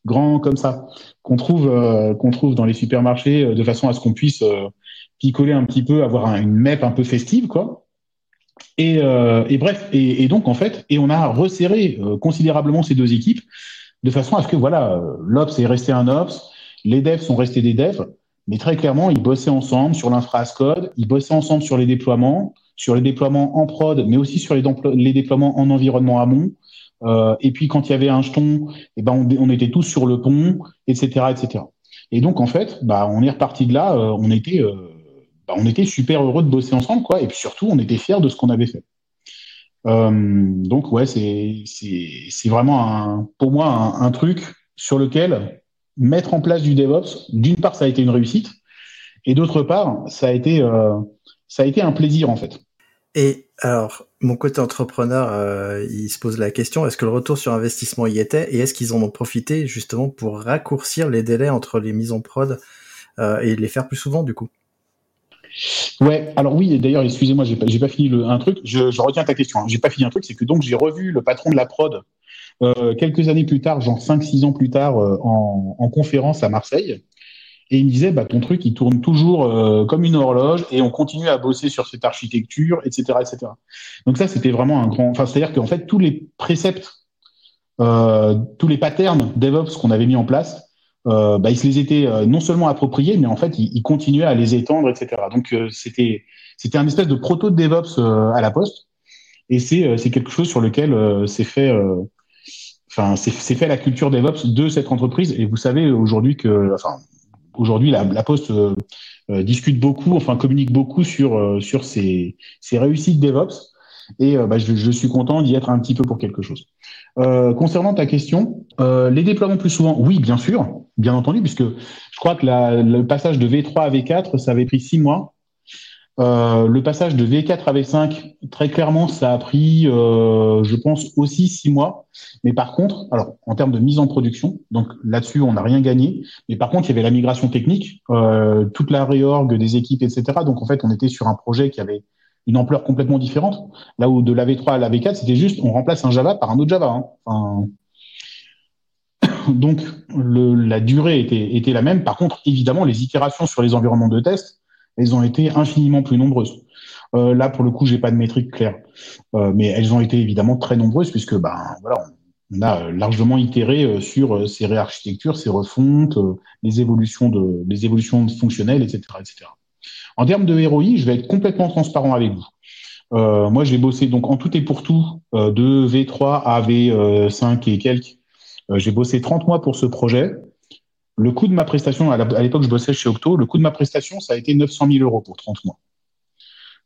grands comme ça, qu'on trouve euh, qu'on trouve dans les supermarchés euh, de façon à ce qu'on puisse euh, picoler un petit peu, avoir une MEP un peu festive, quoi. Et, et bref, et, et, donc en fait, et on a resserré considérablement ces deux équipes de façon à ce que voilà, l'Ops est resté un Ops, les devs sont restés des devs, mais très clairement, ils bossaient ensemble sur l'infra code, ils bossaient ensemble sur les déploiements, sur les déploiements en prod, mais aussi sur les, les déploiements en environnement amont. Euh, et puis quand il y avait un jeton, eh ben on, était tous sur le pont, etc., etc. Et donc en fait, bah on est reparti de là. Euh, on était, euh, bah, on était super heureux de bosser ensemble, quoi. Et puis surtout, on était fiers de ce qu'on avait fait. donc ouais, c'est c'est c'est vraiment un, pour moi un, un, truc sur lequel mettre en place du DevOps. D'une part, ça a été une réussite, et d'autre part, ça a été ça a été un plaisir en fait. Et alors, mon côté entrepreneur, euh, il se pose la question est-ce que le retour sur investissement y était et est-ce qu'ils en ont profité justement pour raccourcir les délais entre les mises en prod euh, et les faire plus souvent du coup? Ouais, alors oui, d'ailleurs, excusez-moi, j'ai pas, pas fini le, un truc. Je, retiens ta question. Hein. J'ai pas fini un truc, c'est que donc j'ai revu le patron de la prod euh, quelques années plus tard, genre 5-6 ans plus tard, en conférence à Marseille. Et il me disait, bah, ton truc, il tourne toujours euh, comme une horloge et on continue à bosser sur cette architecture, etc., etc. Donc ça, c'était vraiment un grand. Enfin, c'est-à-dire qu'en fait, tous les préceptes, euh, tous les patterns DevOps qu'on avait mis en place, euh, bah, ils se les étaient euh, non seulement appropriés, mais en fait, ils, continuaient à les étendre, etc. Donc euh, c'était c'était un espèce de proto de DevOps à la poste. Et c'est c'est quelque chose sur lequel c'est fait. Enfin, c'est fait la culture DevOps de cette entreprise. Et vous savez aujourd'hui que, enfin, aujourd'hui, la, la, Poste euh, euh, discute beaucoup, enfin communique beaucoup sur euh, sur ses, ses réussites DevOps. Et bah, je, je, suis content d'y être un petit peu pour quelque chose. Concernant ta question, les déploiements plus souvent, oui, bien sûr, bien entendu, puisque je crois que la, le passage de V3 à V4, ça avait pris six mois. Euh, le passage de V4 à V5, très clairement, ça a pris, euh, je pense, aussi six mois. Mais par contre, alors en termes de mise en production, donc là-dessus, on n'a rien gagné. Mais par contre, il y avait la migration technique, euh, toute la réorg des équipes, etc. Donc en fait, on était sur un projet qui avait une ampleur complètement différente. Là où de la V3 à la V4, c'était juste on remplace un Java par un autre Java. Hein. (coughs) Donc le, la durée était, était la même. Par contre, évidemment, les itérations sur les environnements de test, elles ont été infiniment plus nombreuses. Euh, là, pour le coup, j'ai pas de métrique claire, euh, mais elles ont été évidemment très nombreuses puisque ben voilà, on a largement itéré euh, sur ces réarchitectures, ces refontes, les évolutions de les évolutions fonctionnelles, etc., etc. En termes de ROI, je vais être complètement transparent avec vous. Euh, moi, j'ai bossé donc en tout et pour tout euh, de V3 à V5 et quelques. Euh, j'ai bossé 30 mois pour ce projet. Le coût de ma prestation, à l'époque, je bossais chez Octo. Le coût de ma prestation, ça a été 900 000 euros pour 30 mois.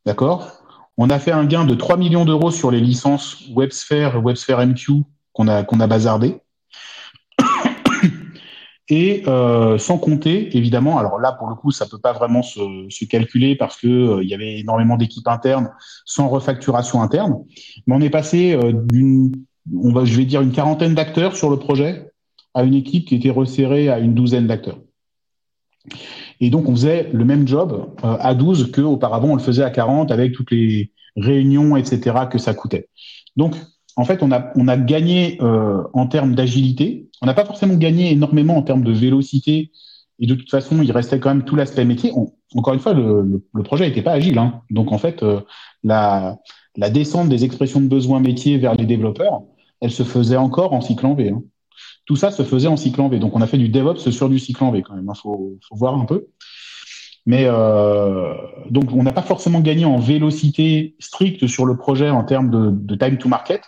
D'accord? On a fait un gain de 3 millions d'euros sur les licences WebSphere, WebSphere MQ qu'on a, qu'on a bazardé. (coughs) Et euh, sans compter, évidemment, alors là pour le coup, ça peut pas vraiment se, calculer parce que euh, y avait énormément d'équipes internes sans refacturation interne. Mais on est passé euh, d'une, on va, je vais dire une quarantaine d'acteurs sur le projet à une équipe qui était resserrée à une douzaine d'acteurs. Et donc on faisait le même job euh, à 12 qu'auparavant on le faisait à 40 avec toutes les réunions, etc. que ça coûtait. Donc en fait, on a, gagné euh, en termes d'agilité. On n'a pas forcément gagné énormément en termes de vélocité. Et de toute façon, il restait quand même tout l'aspect métier. Encore une fois, le, projet n'était pas agile. Hein. Donc, en fait, euh, la, la descente des expressions de besoins métiers vers les développeurs, elle se faisait encore en cycle en V. Hein. Tout ça se faisait en cycle en V. Donc, on a fait du DevOps sur du cycle en V quand même. Il hein. faut, faut voir un peu. Mais euh, donc, on n'a pas forcément gagné en vélocité stricte sur le projet en termes de, de time to market.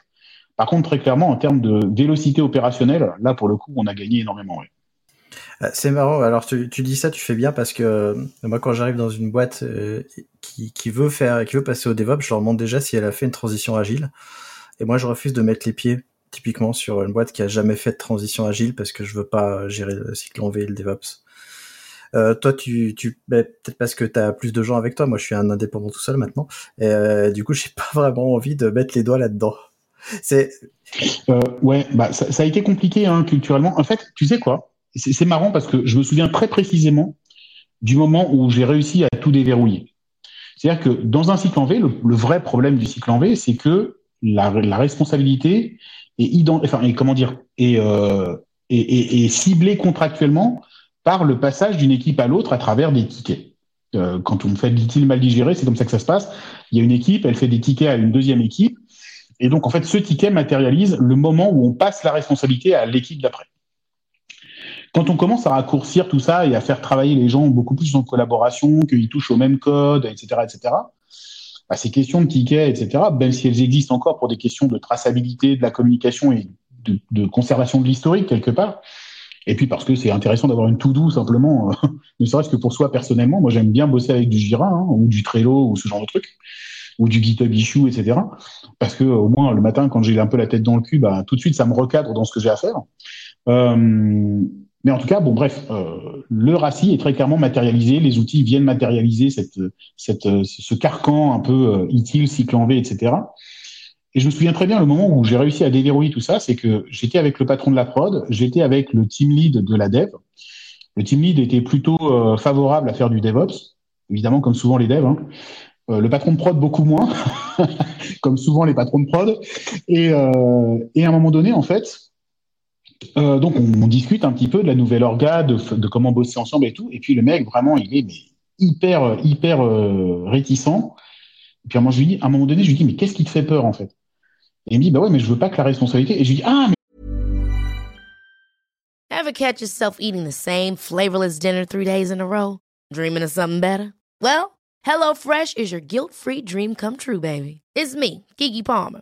Par contre, très clairement, en termes de vélocité opérationnelle, là, pour le coup, on a gagné énormément. Oui. Euh, c'est marrant. Alors, tu, tu, dis ça, tu fais bien parce que euh, moi, quand j'arrive dans une boîte euh, qui, qui, veut faire, qui veut passer au DevOps, je leur demande déjà si elle a fait une transition agile. Et moi, je refuse de mettre les pieds typiquement sur une boîte qui a jamais fait de transition agile parce que je veux pas gérer le cycle en V et le DevOps. Euh, toi, tu, tu bah, peut-être parce que tu as plus de gens avec toi. Moi, je suis un indépendant tout seul maintenant. Et euh, du coup, (laughs) j'ai pas vraiment envie de mettre les doigts là-dedans. C'est euh, ouais, bah ça, a été compliqué hein, culturellement. En fait, tu sais quoi? C'est marrant parce que je me souviens très précisément du moment où j'ai réussi à tout déverrouiller. C'est-à-dire que dans un cycle en V, le, vrai problème du cycle en V, c'est que la, responsabilité est ident, et comment dire, euh, est, ciblée contractuellement par le passage d'une équipe à l'autre à travers des tickets. Euh, quand on fait dit-il mal digéré, c'est comme ça que ça se passe. Il y a une équipe, elle fait des tickets à une deuxième équipe et donc, en fait, ce ticket matérialise le moment où on passe la responsabilité à l'équipe d'après. Quand on commence à raccourcir tout ça et à faire travailler les gens beaucoup plus en collaboration, qu'ils touchent au même code, etc., etc., bah, ces questions de tickets, etc., même si elles existent encore pour des questions de traçabilité, de la communication et de, de conservation de l'historique quelque part, et puis parce que c'est intéressant d'avoir une to-do simplement, euh, (laughs) ne serait-ce que pour soi personnellement. Moi, j'aime bien bosser avec du Jira hein, ou du Trello ou ce genre de trucs ou du GitHub issue, etc. Parce que au moins le matin, quand j'ai un peu la tête dans le cul, bah, tout de suite, ça me recadre dans ce que j'ai à faire. Euh, mais en tout cas, bon, bref, euh, le RACI est très clairement matérialisé. Les outils viennent matérialiser cette, cette, ce carcan un peu euh, utile, cycle en V, etc. Et je me souviens très bien le moment où j'ai réussi à déverrouiller tout ça, c'est que j'étais avec le patron de la prod, j'étais avec le team lead de la dev. Le team lead était plutôt euh, favorable à faire du DevOps, évidemment comme souvent les devs. Hein. Euh, le patron de prod beaucoup moins, (laughs) comme souvent les patrons de prod. Et, euh, et à un moment donné, en fait, euh, donc on, discute un petit peu de la nouvelle orga, de, comment bosser ensemble et tout. Et puis le mec, vraiment, il est mais, hyper, hyper euh, réticent. Et puis à un moment, je dis, à un moment donné, je lui dis, mais qu'est-ce qui te fait peur en fait? Et il me dit, bah ouais, mais je veux pas que la responsabilité. Et je lui dis, ah, mais Ever catch yourself eating the same flavorless dinner three days in a row? Dreaming of something better? Well, HelloFresh is your guilt-free dream come true, baby. It's me, Kiki Palmer.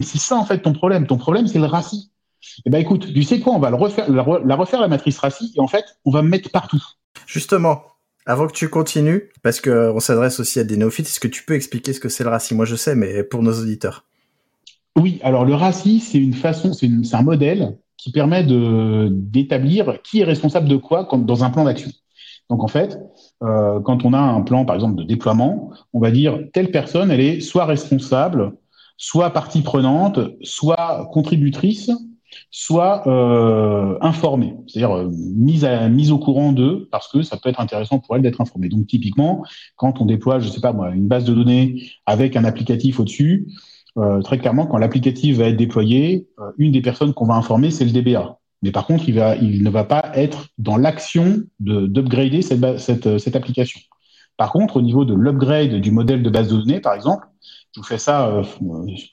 C'est ça en fait ton problème. Ton problème, c'est le racisme. Eh ben écoute, tu sais quoi, on va le refaire, la, la refaire la matrice racisme et en fait, on va me mettre partout. Justement, avant que tu continues, parce que on s'adresse aussi à des néophytes, est-ce que tu peux expliquer ce que c'est le racisme? Moi, je sais, mais pour nos auditeurs. Oui, alors le racisme, c'est une façon, c'est un modèle qui permet de d'établir qui est responsable de quoi quand, dans un plan d'action. Donc en fait, euh, quand on a un plan, par exemple, de déploiement, on va dire telle personne, elle est soit responsable soit partie prenante, soit contributrice, soit euh, informée, c'est-à-dire euh, mise, mise au courant d'eux, parce que ça peut être intéressant pour elle d'être informée. Donc typiquement, quand on déploie, je sais pas moi, une base de données avec un applicatif au-dessus, euh, très clairement, quand l'applicatif va être déployé, euh, une des personnes qu'on va informer, c'est le DBA. Mais par contre, il, va, il ne va pas être dans l'action d'upgrader cette, cette, cette application. Par contre, au niveau de l'upgrade du modèle de base de données, par exemple, je vous fais ça euh,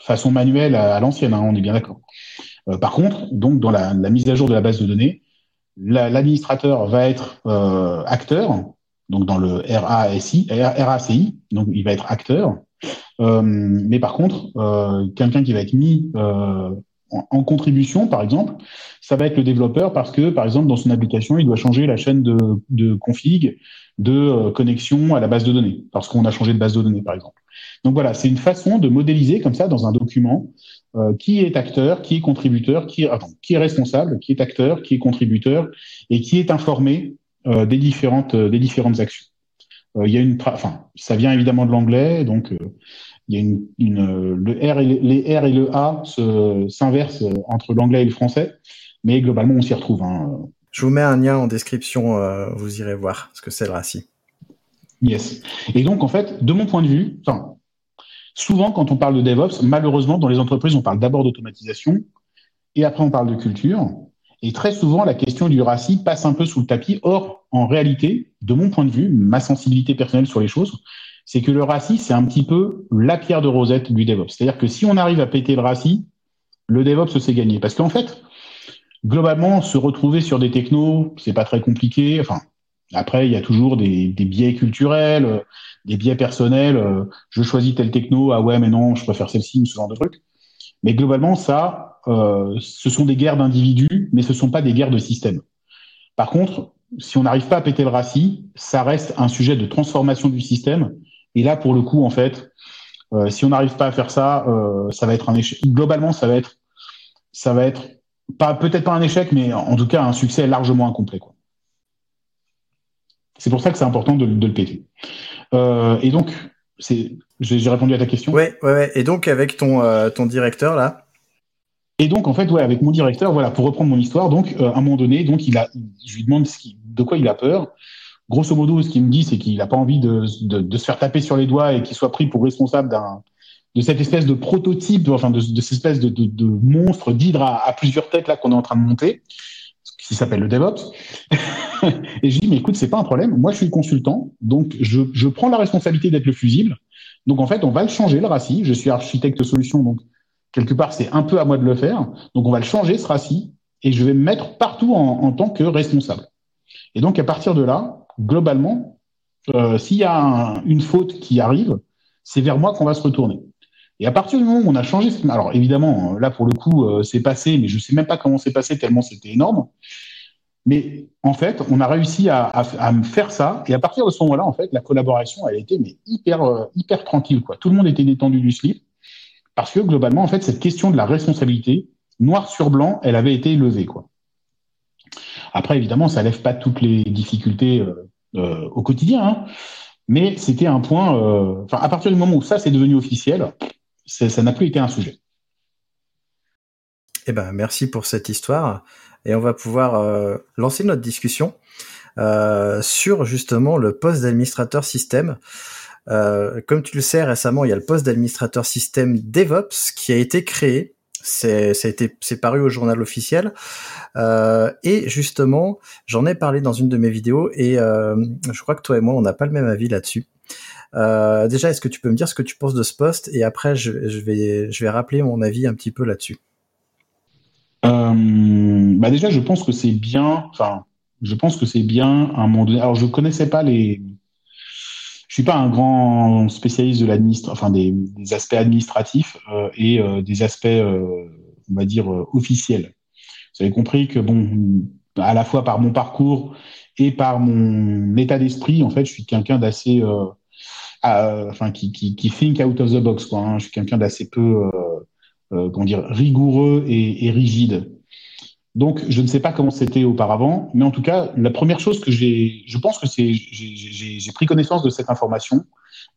façon manuelle à, l'ancienne, hein, on est bien d'accord. Euh, par contre, donc dans la, mise à jour de la base de données, l'administrateur va être euh, acteur, donc dans le RASI, RACI, donc il va être acteur. Euh, mais par contre, quelqu'un qui va être mis en, en, contribution, par exemple, ça va être le développeur parce que, par exemple, dans son application, il doit changer la chaîne de, de config de connexion à la base de données, parce qu'on a changé de base de données, par exemple. Donc voilà, c'est une façon de modéliser comme ça dans un document euh, qui est acteur, qui est contributeur, qui est, attends, qui est responsable, qui est acteur, qui est contributeur et qui est informé euh, des différentes des différentes actions. Euh, il y a une, enfin, ça vient évidemment de l'anglais, donc il y a une, une le R et les R et le A s'inversent entre l'anglais et le français, mais globalement on s'y retrouve. Hein. Je vous mets un lien en description, vous irez voir ce que c'est le RACI. Yes. Et donc, en fait, de mon point de vue, enfin, souvent, quand on parle de DevOps, malheureusement, dans les entreprises, on parle d'abord d'automatisation et après, on parle de culture. Et très souvent, la question du RACI passe un peu sous le tapis. Or, en réalité, de mon point de vue, ma sensibilité personnelle sur les choses, c'est que le RACI, c'est un petit peu la pierre de rosette du DevOps. C'est-à-dire que si on arrive à péter le RACI, le DevOps s'est gagné. Parce qu'en fait, globalement, se retrouver sur des technos, c'est pas très compliqué. Enfin, après, il y a toujours des, biais culturels, euh, des biais personnels. Euh, je choisis tel techno, ah ouais, mais non, je préfère celle-ci, ce genre de truc. Mais globalement, ça, euh, ce sont des guerres d'individus, mais ce sont pas des guerres de système. Par contre, si on n'arrive pas à péter le raci, ça reste un sujet de transformation du système. Et là, pour le coup, en fait, si on n'arrive pas à faire ça, ça va être un échec. Globalement, ça va être, ça va être peut-être pas un échec, mais en tout cas un succès largement incomplet. C'est pour ça que c'est important de, de, le péter. Euh, et donc, j'ai répondu à ta question? Ouais, ouais, ouais. Et donc avec ton euh, ton directeur là? Et donc en fait, ouais, avec mon directeur, voilà, pour reprendre mon histoire, donc euh, à un moment donné, donc il a, je lui demande ce qui, de quoi il a peur. Grosso modo, ce qu'il me dit, c'est qu'il n'a pas envie de, de, de, se faire taper sur les doigts et qu'il soit pris pour responsable d'un de cette espèce de prototype, enfin de, de cette espèce de monstre d'hydre à, à, plusieurs têtes là qu'on est en train de monter qui s'appelle le DevOps. (laughs) et je dis, mais écoute, c'est pas un problème. Moi, je suis consultant, donc je, je prends la responsabilité d'être le fusible. Donc, en fait, on va le changer, le RACI. Je suis architecte solution, donc quelque part, c'est un peu à moi de le faire. Donc, on va le changer, ce RACI, et je vais me mettre partout en, en tant que responsable. Et donc, à partir de là, globalement, euh, s'il y a un, une faute qui arrive, c'est vers moi qu'on va se retourner. Et à partir du moment où on a changé, alors évidemment, là pour le coup, euh, c'est passé, mais je sais même pas comment c'est passé tellement c'était énorme. Mais en fait, on a réussi à, faire ça. Et à partir de ce moment-là, en fait, la collaboration, elle a été hyper, euh, hyper tranquille. Quoi. Tout le monde était détendu du slip. Parce que globalement, en fait, cette question de la responsabilité, noir sur blanc, elle avait été levée. Quoi. Après, évidemment, ça lève pas toutes les difficultés euh, euh, au quotidien. Hein, mais c'était un point. euh, Enfin, à partir du moment où ça, c'est devenu officiel, ça n'a plus été un sujet. Eh ben, merci pour cette histoire. Et on va pouvoir euh, lancer notre discussion euh, sur justement le poste d'administrateur système. Euh, comme tu le sais, récemment, il y a le poste d'administrateur système DevOps qui a été créé. C'est, c'est paru au journal officiel. Et justement, j'en ai parlé dans une de mes vidéos et je crois que toi et moi, on n'a pas le même avis là-dessus. Euh, déjà, est-ce que tu peux me dire ce que tu penses de ce poste et après, je, vais, je vais rappeler mon avis un petit peu là-dessus. Euh, bah déjà, je pense que c'est bien. Enfin, je pense que c'est bien à un moment donné. Alors, je connaissais pas les. Je suis pas un grand spécialiste de enfin des, aspects administratifs euh, et des aspects, on va dire officiels. Vous avez compris que bon, à la fois par mon parcours et par mon état d'esprit, en fait, je suis quelqu'un d'assez, enfin, qui, qui, qui think out of the box, quoi. Hein. Je suis quelqu'un d'assez peu euh, comment dire, rigoureux et, et, rigide. Donc, je ne sais pas comment c'était auparavant, mais en tout cas, la première chose que j'ai, je pense que c'est, j'ai pris connaissance de cette information,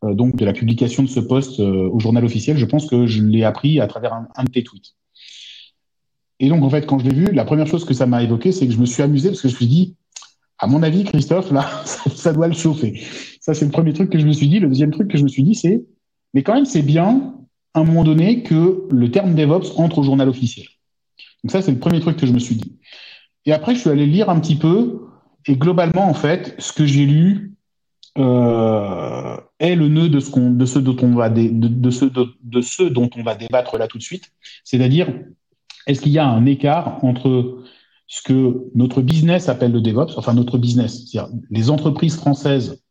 euh, donc de la publication de ce poste euh, au journal officiel. Je pense que je l'ai appris à travers un, un, de tes tweets. Et donc, en fait, quand je l'ai vu, la première chose que ça m'a évoqué, c'est que je me suis amusé parce que je me suis dit, à mon avis, Christophe, là, (laughs) ça, doit le chauffer. Ça, c'est le premier truc que je me suis dit. Le deuxième truc que je me suis dit, c'est, mais quand même, c'est bien à un moment donné que le terme DevOps entre au journal officiel. Donc ça, c'est le premier truc que je me suis dit. Et après, je suis allé lire un petit peu, et globalement, en fait, ce que j'ai lu euh, est le nœud de ce dont on va débattre là tout de suite. C'est-à-dire, est-ce qu'il y a un écart entre ce que notre business appelle le DevOps, enfin notre business, c'est-à-dire les entreprises françaises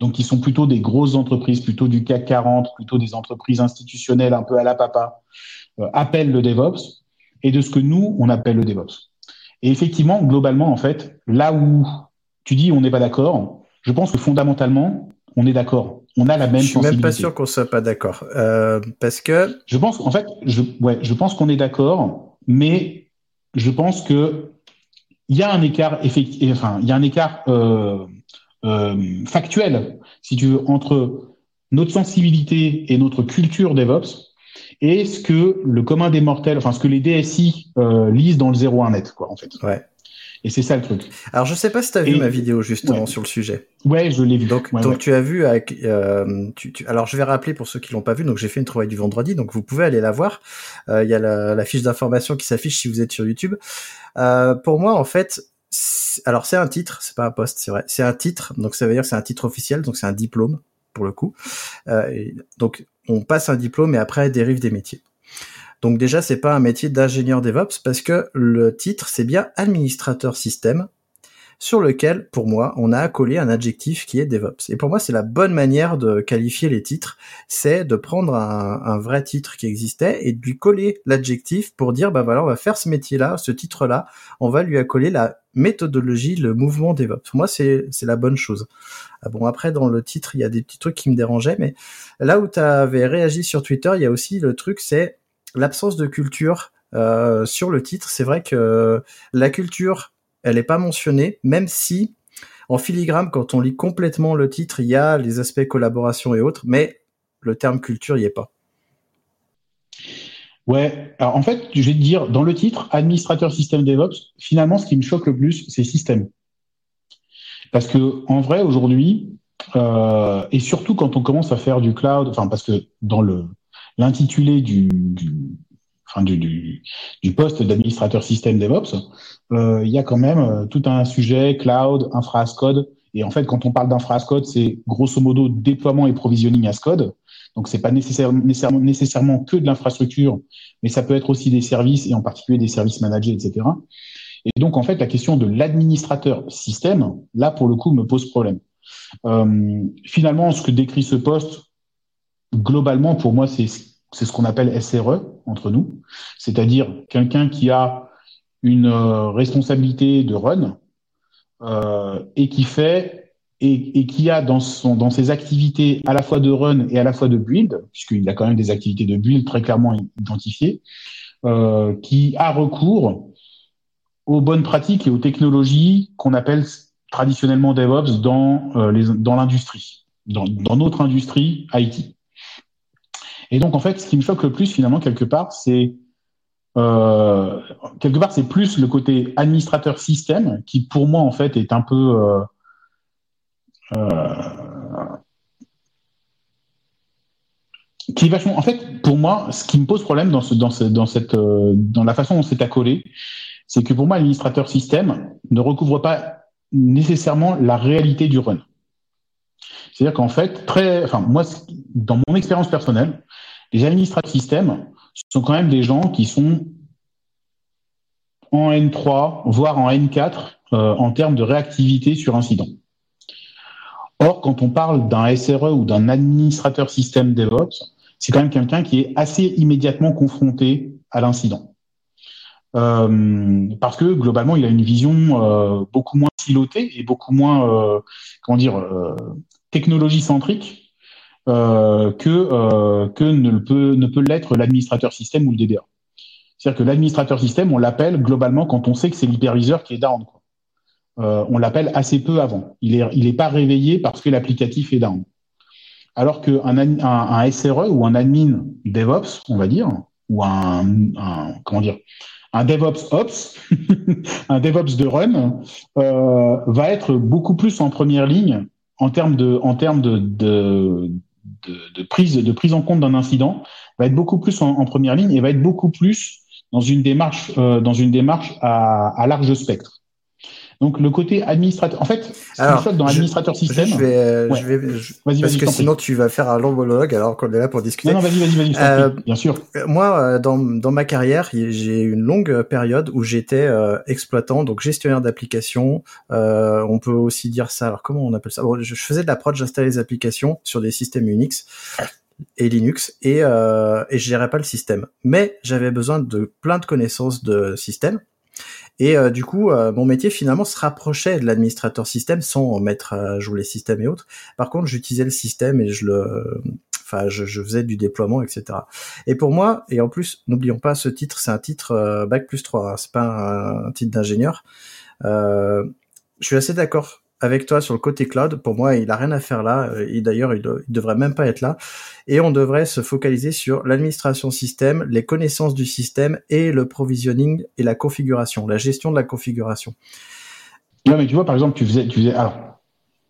donc qui sont plutôt des grosses entreprises, plutôt du CAC 40, plutôt des entreprises institutionnelles un peu à la papa, euh, appellent le DevOps, et de ce que nous, on appelle le DevOps. Et effectivement, globalement, en fait, là où tu dis on n'est pas d'accord, je pense que fondamentalement, on est d'accord. On a la même. Je suis même pas sûr qu'on soit pas d'accord, euh, parce que. Je pense, en fait, je, ouais, je pense qu'on est d'accord, mais je pense que il y a un écart effectif, enfin, il y a un écart euh, euh, factuel, si tu veux, entre notre sensibilité et notre culture DevOps et ce que le commun des mortels, enfin ce que les DSI euh, lisent dans le 01 net, quoi, en fait. Ouais. Et c'est ça le truc. Alors je sais pas si tu as vu ma vidéo justement ouais. sur le sujet. Ouais, je l'ai vu. Donc, ouais, donc ouais. tu as vu avec. Euh, tu, tu... Alors je vais rappeler pour ceux qui l'ont pas vu. Donc j'ai fait une trouvaille du vendredi. Donc vous pouvez aller la voir. Euh, Il y a la, la fiche d'information qui s'affiche si vous êtes sur YouTube. Euh, pour moi en fait, alors c'est un titre, c'est pas un poste, c'est vrai. C'est un titre, donc ça veut dire que c'est un titre officiel, donc c'est un diplôme pour le coup. Euh, donc on passe un diplôme et après dérive des métiers. Donc déjà c'est pas un métier d'ingénieur DevOps parce que le titre c'est bien administrateur système sur lequel, pour moi, on a accolé un adjectif qui est DevOps. Et pour moi, c'est la bonne manière de qualifier les titres, c'est de prendre un, vrai titre qui existait et de lui coller l'adjectif pour dire, bah voilà, on va faire ce métier-là, ce titre-là, on va lui accoler la méthodologie, le mouvement DevOps. Pour moi, c'est la bonne chose. Ah bon, après, dans le titre, il y a des petits trucs qui me dérangeaient, mais là où tu avais réagi sur Twitter, il y a aussi le truc, c'est l'absence de culture euh, sur le titre. C'est vrai que la culture elle n'est pas mentionnée, même si en filigrane, quand on lit complètement le titre, il y a les aspects collaboration et autres, mais le terme culture y est pas. Ouais, alors en fait, je vais te dire, dans le titre, administrateur système DevOps, finalement, ce qui me choque le plus, c'est système. Parce que en vrai, aujourd'hui, euh, et surtout quand on commence à faire du cloud, enfin parce que dans le l'intitulé du, enfin du, du, poste d'administrateur système DevOps, euh, il y a quand même euh, tout un sujet cloud, infra as code. Et en fait, quand on parle d'infra as code, c'est grosso modo déploiement et provisioning as code. Donc, c'est pas nécessairement, nécessairement, nécessairement que de l'infrastructure, mais ça peut être aussi des services et en particulier des services managés, etc. Et donc, en fait, la question de l'administrateur système, là, pour le coup, me pose problème. Euh, finalement, ce que décrit ce poste, globalement, pour moi, c'est c'est ce qu'on appelle SRE entre nous, c'est-à-dire quelqu'un qui a une euh, responsabilité de run euh, et qui fait et, qui a dans ses activités à la fois de run et à la fois de build, puisqu'il a quand même des activités de build très clairement identifiées, euh, qui a recours aux bonnes pratiques et aux technologies qu'on appelle traditionnellement DevOps dans l'industrie, dans, dans notre industrie IT. Et donc, en fait, ce qui me choque le plus, finalement, quelque part, c'est euh, quelque part, c'est plus le côté administrateur système qui, pour moi, en fait, est un peu euh, euh, qui est vachement. En fait, pour moi, ce qui me pose problème dans, ce, dans, ce, dans, cette, dans la façon dont c'est accolé, c'est que pour moi, l'administrateur système ne recouvre pas nécessairement la réalité du run. C'est-à-dire qu'en fait, très, enfin, moi, dans mon expérience personnelle, les administrateurs système sont quand même des gens qui sont en N3, voire en N4 euh, en termes de réactivité sur incident. Or, quand on parle d'un SRE ou d'un administrateur système DevOps, c'est quand même quelqu'un qui est assez immédiatement confronté à l'incident. Euh, parce que globalement, il a une vision euh, beaucoup moins silotée et beaucoup moins, comment dire, technologie centrique que que ne peut ne peut l'être l'administrateur système ou le DBA. C'est-à-dire que l'administrateur système, on l'appelle globalement quand on sait que c'est l'hyperviseur qui est down. Euh, on l'appelle assez peu avant. Il n'est il est pas réveillé parce que l'applicatif est down. Alors qu'un un, un, SRE ou un admin DevOps, on va dire, ou un, comment dire, un DevOps Ops, (laughs) un DevOps de run, euh, va être beaucoup plus en première ligne en termes de, en termes de, de, de, prise, de prise en compte d'un incident, va être beaucoup plus en, première ligne et va être beaucoup plus dans une démarche, euh, dans une démarche à large spectre. Donc le côté administrateur, en fait, alors, dans l'administrateur système. Je vais, euh, je vais, parce que sinon tu vas faire un long monologue alors qu'on est là pour discuter. Non, non vas-y, vas-y, vas-y, euh, bien sûr. Moi, euh, dans, dans ma carrière, j'ai eu une longue période où j'étais euh, exploitant, donc gestionnaire d'applications. Euh, on peut aussi dire ça. Alors comment on appelle ça? Bon, je, faisais de la prod, j'installais les applications sur des systèmes Unix et Linux et, euh, et je gérais pas le système. Mais j'avais besoin de plein de connaissances de système. Et euh, du coup, euh, mon métier finalement se rapprochait de l'administrateur système sans mettre à jouer les systèmes et autres. Par contre, j'utilisais le système et je le, enfin, je, faisais du déploiement, etc. Et pour moi, et en plus, n'oublions pas, ce titre, c'est un titre euh, bac plus 3, hein, c'est pas un, un titre d'ingénieur. je suis assez d'accord avec toi sur le côté cloud. Pour moi, il a rien à faire là. Euh, et d'ailleurs, il, il, devrait même pas être là. Et on devrait se focaliser sur l'administration système, les connaissances du système et le provisioning et la configuration, la gestion de la configuration. Non, mais tu vois, par exemple, tu faisais, tu faisais, alors,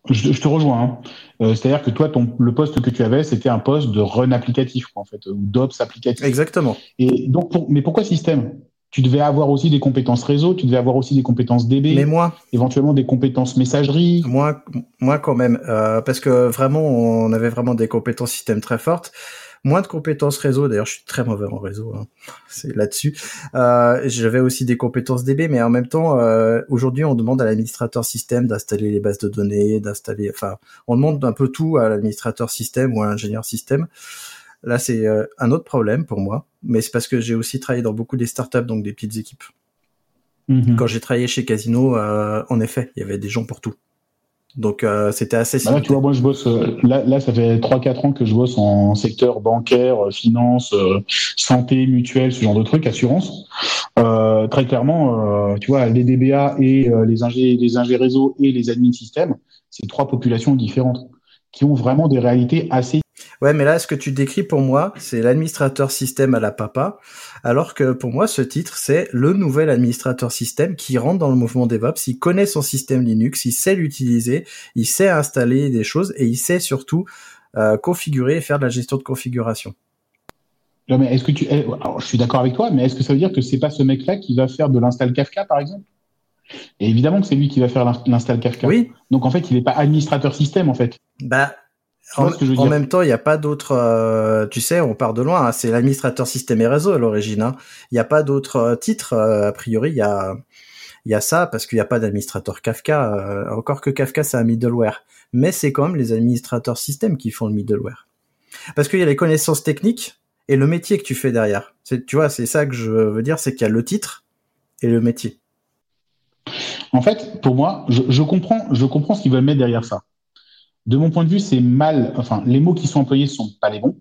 je, je te rejoins. Hein. Euh, C'est-à-dire que toi, ton, le poste que tu avais, c'était un poste de run applicatif, en fait, ou d'ops applicatif. Exactement. Et donc, pour, mais pourquoi système? Tu devais avoir aussi des compétences réseau, tu devais avoir aussi des compétences DB, mais moi, éventuellement des compétences messagerie. Moi, moi quand même, euh, parce que vraiment, on avait vraiment des compétences système très fortes. Moins de compétences réseau, d'ailleurs je suis très mauvais en réseau, hein. c'est là-dessus. Euh, J'avais aussi des compétences DB, mais en même temps, euh, aujourd'hui on demande à l'administrateur système d'installer les bases de données, d'installer, enfin, on demande un peu tout à l'administrateur système ou à l'ingénieur système. Là, c'est euh, un autre problème pour moi, mais c'est parce que j'ai aussi travaillé dans beaucoup des startups, donc des petites équipes. Mm-hmm. Quand j'ai travaillé chez Casino, euh, en effet, il y avait des gens pour tout. Donc euh, c'était assez bah là, tu vois, moi je bosse euh, là, là ça fait 3 4 ans que je bosse en secteur bancaire, euh, finance, santé, mutuelle, ce genre de trucs, assurance. très clairement, tu vois, les DBA et les ingé les ingé réseau et les admin systèmes, c'est trois populations différentes qui ont vraiment des réalités assez Ouais, mais là, ce que tu décris pour moi, c'est l'administrateur système à la papa, alors que pour moi, ce titre, c'est le nouvel administrateur système qui rentre dans le mouvement DevOps, il connaît son système Linux, il sait l'utiliser, il sait installer des choses et il sait surtout euh, configurer et faire de la gestion de configuration. Non, mais est-ce que tu, eh, alors, je suis d'accord avec toi, mais est-ce que ça veut dire que c'est pas ce mec-là qui va faire de l'install Kafka, par exemple? Et évidemment que c'est lui qui va faire l'install Kafka. Oui. Donc en fait, il n'est pas administrateur système, en fait. Bah, en, même temps, il n'y a pas d'autre. Euh, tu sais, on part de loin. Hein, c'est l'administrateur système et réseau à l'origine. Hein. Il n'y a pas d'autres euh, titres. Euh, a priori, il y a, il y a ça parce qu'il n'y a pas d'administrateur Kafka. encore que Kafka, c'est un middleware. Mais c'est quand même les administrateurs système qui font le middleware. Parce qu'il y a les connaissances techniques et le métier que tu fais derrière. C'est, tu vois, c'est ça que je veux dire, c'est qu'il y a le titre et le métier. En fait, pour moi, je, je comprends, je comprends ce qu'ils veulent mettre derrière ça. De mon point de vue, c'est mal. Enfin, les mots qui sont employés sont pas les bons.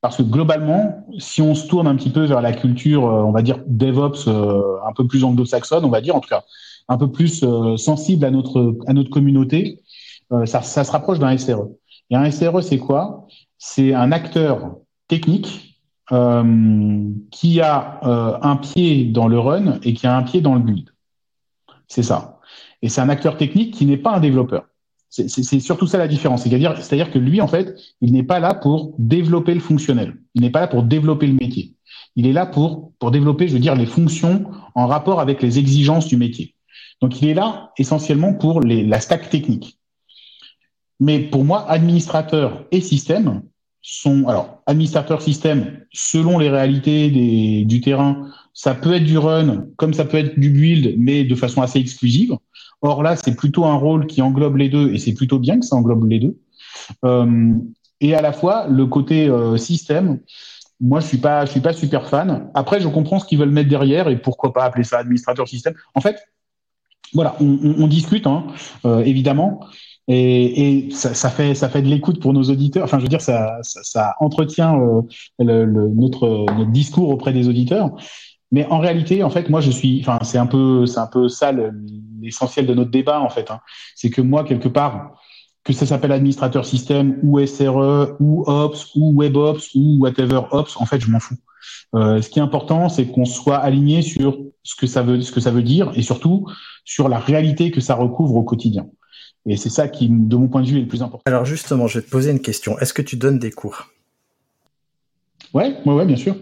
Parce que globalement, si on se tourne un petit peu vers la culture, euh, on va dire DevOps, euh, un peu plus anglo-saxonne, on va dire en tout cas, un peu plus euh, sensible à notre à notre communauté, ça, se rapproche d'un SRE. Et un SRE, c'est quoi? C'est un acteur technique qui a un pied dans le run et qui a un pied dans le build. C'est ça. Et c'est un acteur technique qui n'est pas un développeur. C'est surtout ça la différence. C'est-à-dire, que lui, en fait, il n'est pas là pour développer le fonctionnel. Il n'est pas là pour développer le métier. Il est là pour, pour développer, je veux dire, les fonctions en rapport avec les exigences du métier. Donc, il est là essentiellement pour la stack technique. Mais pour moi, administrateur et système sont, alors, administrateur système, selon les réalités du terrain, ça peut être du run, comme ça peut être du build, mais de façon assez exclusive. Or là, c'est plutôt un rôle qui englobe les deux, et c'est plutôt bien que ça englobe les deux. Euh, et à la fois, le côté euh, système, moi, je suis pas, je suis pas super fan. Après, je comprends ce qu'ils veulent mettre derrière, et pourquoi pas appeler ça administrateur système. En fait, voilà, on, on, on discute, hein, euh, évidemment. Et, et ça, ça, fait ça fait de l'écoute pour nos auditeurs. Enfin, je veux dire, ça, ça, ça entretient euh, le, le, notre, notre discours auprès des auditeurs. Mais en réalité, en fait, moi, je suis. Enfin, c'est un peu c'est un peu ça l'essentiel de notre débat, en fait. Hein. C'est que moi, quelque part, que ça s'appelle administrateur système ou SRE ou Ops ou WebOps ou whatever Ops, en fait, je m'en fous. Euh, ce qui est important, c'est qu'on soit aligné sur ce que ça veut ce que ça veut dire et surtout sur la réalité que ça recouvre au quotidien. Et c'est ça qui, de mon point de vue, est le plus important. Alors justement, je vais te poser une question. Est-ce que tu donnes des cours? Ouais, ouais, ouais, bien sûr.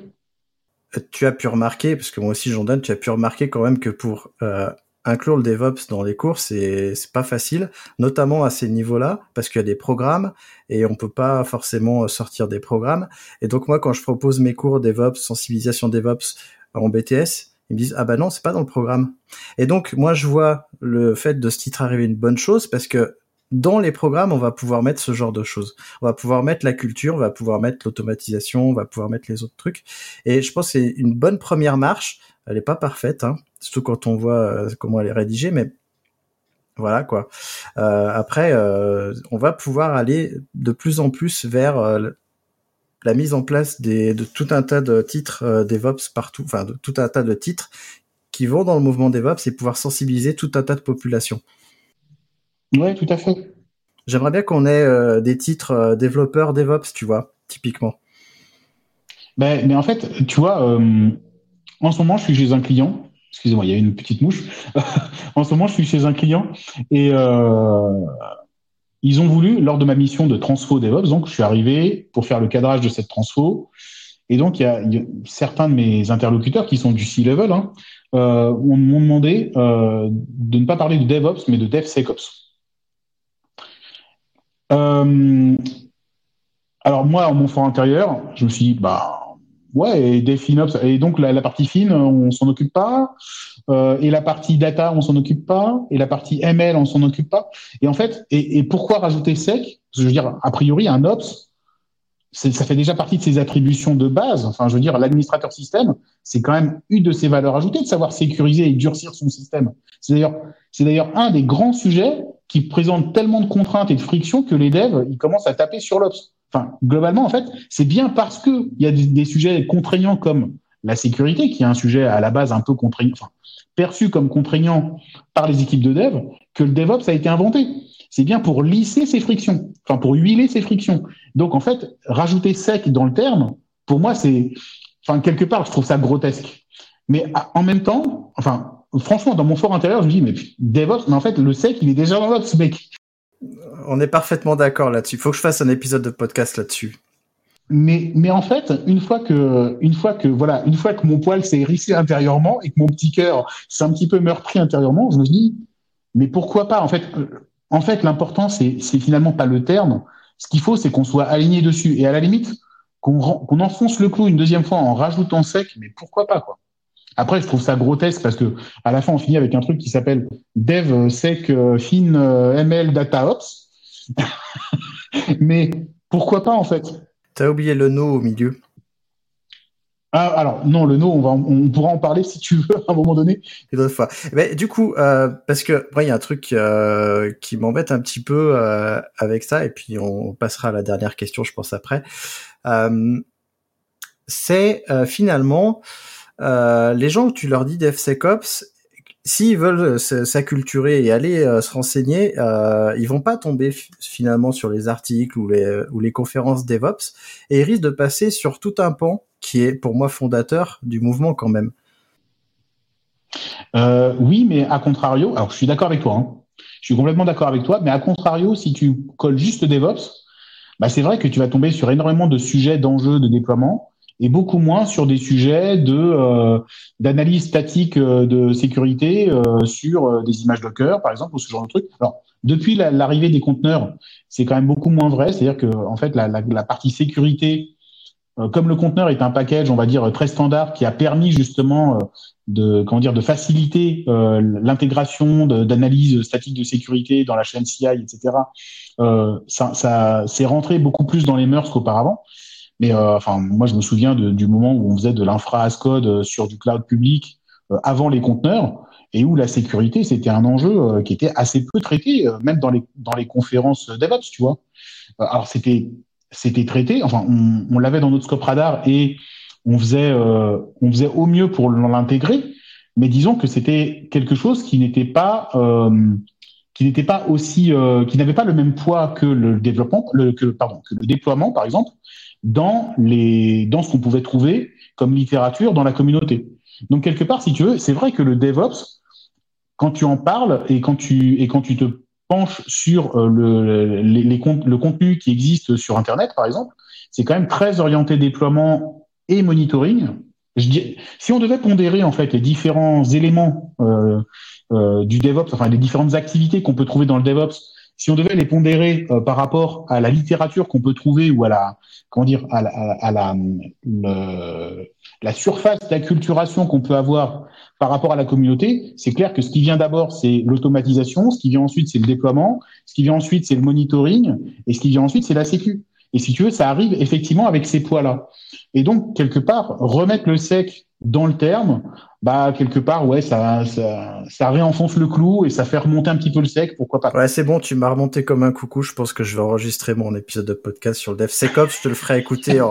Euh, tu as pu remarquer, parce que moi aussi j'en donne, tu as pu remarquer quand même que pour euh, inclure le DevOps dans les cours, c'est pas facile, notamment à ces niveaux-là, parce qu'il y a des programmes et on peut pas forcément sortir des programmes. Et donc moi, quand je propose mes cours DevOps, sensibilisation DevOps en BTS, ils me disent ah bah non c'est pas dans le programme. Et donc moi je vois le fait de ce titre arriver une bonne chose parce que dans les programmes on va pouvoir mettre ce genre de choses. On va pouvoir mettre la culture on va pouvoir mettre l'automatisation on va pouvoir mettre les autres trucs. Et je pense que c'est une bonne première marche. Elle est pas parfaite hein, surtout quand on voit euh, comment elle est rédigée mais voilà quoi. Euh, après, euh, on va pouvoir aller de plus en plus vers euh, la mise en place des, de tout un tas de titres DevOps partout, enfin de tout un tas de titres qui vont dans le mouvement DevOps et pouvoir sensibiliser tout un tas de populations. Oui, tout à fait. J'aimerais bien qu'on ait des titres développeurs DevOps, tu vois, typiquement. Ben, mais en fait, tu vois, en ce moment, je suis chez un client. Excusez-moi, il y a une petite mouche. (laughs) en ce moment, je suis chez un client et euh, ils ont voulu, lors de ma mission de transfo DevOps, donc je suis arrivé pour faire le cadrage de cette transfo. Et donc, il y a, certains de mes interlocuteurs qui sont du C-level, hein, euh, m'ont demandé euh, de ne pas parler de DevOps, mais de DevSecOps. Alors moi, en mon fort intérieur, je me suis dit, bah ouais, et DevFinOps, et donc la, la partie fine, on s'en occupe pas, euh, et la partie data, on s'en occupe pas, et la partie ML, on s'en occupe pas. Et en fait, et, et pourquoi rajouter sec? Parce que je veux dire, a priori, un ops, ça fait déjà partie de ses attributions de base. Enfin, je veux dire, l'administrateur système, c'est quand même une de ses valeurs ajoutées de savoir sécuriser et durcir son système. C'est d'ailleurs, c'est d'ailleurs un des grands sujets qui présente tellement de contraintes et de frictions que les devs, ils commencent à taper sur l'ops. Enfin, globalement, en fait, c'est bien parce que il y a des, sujets contraignants comme la sécurité, qui est un sujet à la base un peu contraignant, perçu comme contraignant par les équipes de dev, que le DevOps a été inventé. C'est bien pour lisser ces frictions, enfin pour huiler ces frictions. Donc en fait, rajouter sec dans le terme, pour moi, c'est, enfin quelque part, je trouve ça grotesque. Mais en même temps, enfin, franchement, dans mon fort intérieur, je me dis, mais DevOps, mais en fait, le sec, il est déjà dans l'Ops, mec. On est parfaitement d'accord là-dessus. Il faut que je fasse un épisode de podcast là-dessus. Mais, mais en fait, une fois que, une fois que, voilà, une fois que mon poil s'est hérissé intérieurement et que mon petit cœur s'est un petit peu meurtri intérieurement, je me dis, mais pourquoi pas? En fait, en fait, l'important, c'est, c'est finalement pas le terme. Ce qu'il faut, c'est qu'on soit aligné dessus. Et à la limite, qu'on, qu'on enfonce le clou une deuxième fois en rajoutant sec, mais pourquoi pas, quoi? Après, je trouve ça grotesque parce que à la fin, on finit avec un truc qui s'appelle Dev Sec Fin ML Data Ops. (laughs) mais pourquoi pas, en fait? T'as oublié le no au milieu. Ah, alors non, le no, on, va, on pourra en parler (laughs) si tu veux à un moment donné. Une autre fois. Mais du coup, euh, parce que il y a un truc euh, qui m'embête un petit peu euh, avec ça, et puis on passera à la dernière question, je pense après. C'est finalement euh, les gens que tu leur dis DevSecOps, s'ils veulent s'acculturer et aller euh, se renseigner, euh, ils vont pas tomber finalement sur les articles ou les, conférences DevOps et ils risquent de passer sur tout un pan qui est pour moi fondateur du mouvement quand même. Euh, oui, mais à contrario, alors je suis d'accord avec toi. Hein. Je suis complètement d'accord avec toi, mais à contrario, si tu colles juste DevOps, bah c'est vrai que tu vas tomber sur énormément de sujets d'enjeux de déploiement et beaucoup moins sur des sujets de euh, d'analyse statique euh, de sécurité euh, sur des images Docker, par exemple, ou ce genre de truc. Alors, depuis l'arrivée des conteneurs, c'est quand même beaucoup moins vrai. C'est-à-dire que en fait, la, la, la partie sécurité, comme le conteneur est un package, on va dire très standard, qui a permis justement de comment dire de faciliter l'intégration d'analyse statique de sécurité dans la chaîne CI, etc. ça, ça c'est rentré beaucoup plus dans les mœurs qu'auparavant. Mais euh, enfin, moi, je me souviens du moment où on faisait de l'infra as code euh, sur du cloud public euh, avant les conteneurs et où la sécurité, c'était un enjeu qui était assez peu traité, même dans les, dans les conférences DevOps, tu vois. alors, c'était, c'était traité, enfin, on, l'avait dans notre scope radar et on faisait, on faisait au mieux pour l'intégrer, mais disons que c'était quelque chose qui n'était pas, qui n'était pas aussi, qui n'avait pas le même poids que le développement, que le déploiement, par exemple, dans, les, dans ce qu'on pouvait trouver comme littérature dans la communauté. Donc, quelque part, si tu veux, c'est vrai que le DevOps, quand tu en parles et quand tu, et quand tu te penches sur euh, le, les, le contenu qui existe sur Internet, par exemple, c'est quand même très orienté déploiement et monitoring. Je dis, si on devait pondérer en fait les différents éléments euh, euh, du DevOps, enfin les différentes activités qu'on peut trouver dans le DevOps si on devait les pondérer euh, par rapport à la littérature qu'on peut trouver ou à la comment dire à la, à la, la surface d'acculturation qu'on peut avoir par rapport à la communauté, c'est clair que ce qui vient d'abord, c'est l'automatisation, ce qui vient ensuite, c'est le déploiement, ce qui vient ensuite, c'est le monitoring, et ce qui vient ensuite, c'est la sécu. Et si tu veux, ça arrive effectivement avec ces poids-là. Et donc, quelque part, remettre le sec dans le terme, bah quelque part ouais ça, ça ça réenfonce le clou et ça fait remonter un petit peu le sec pourquoi pas. Ouais c'est bon tu m'as remonté comme un coucou je pense que je vais enregistrer mon épisode de podcast sur le DevSecOps je te le ferai écouter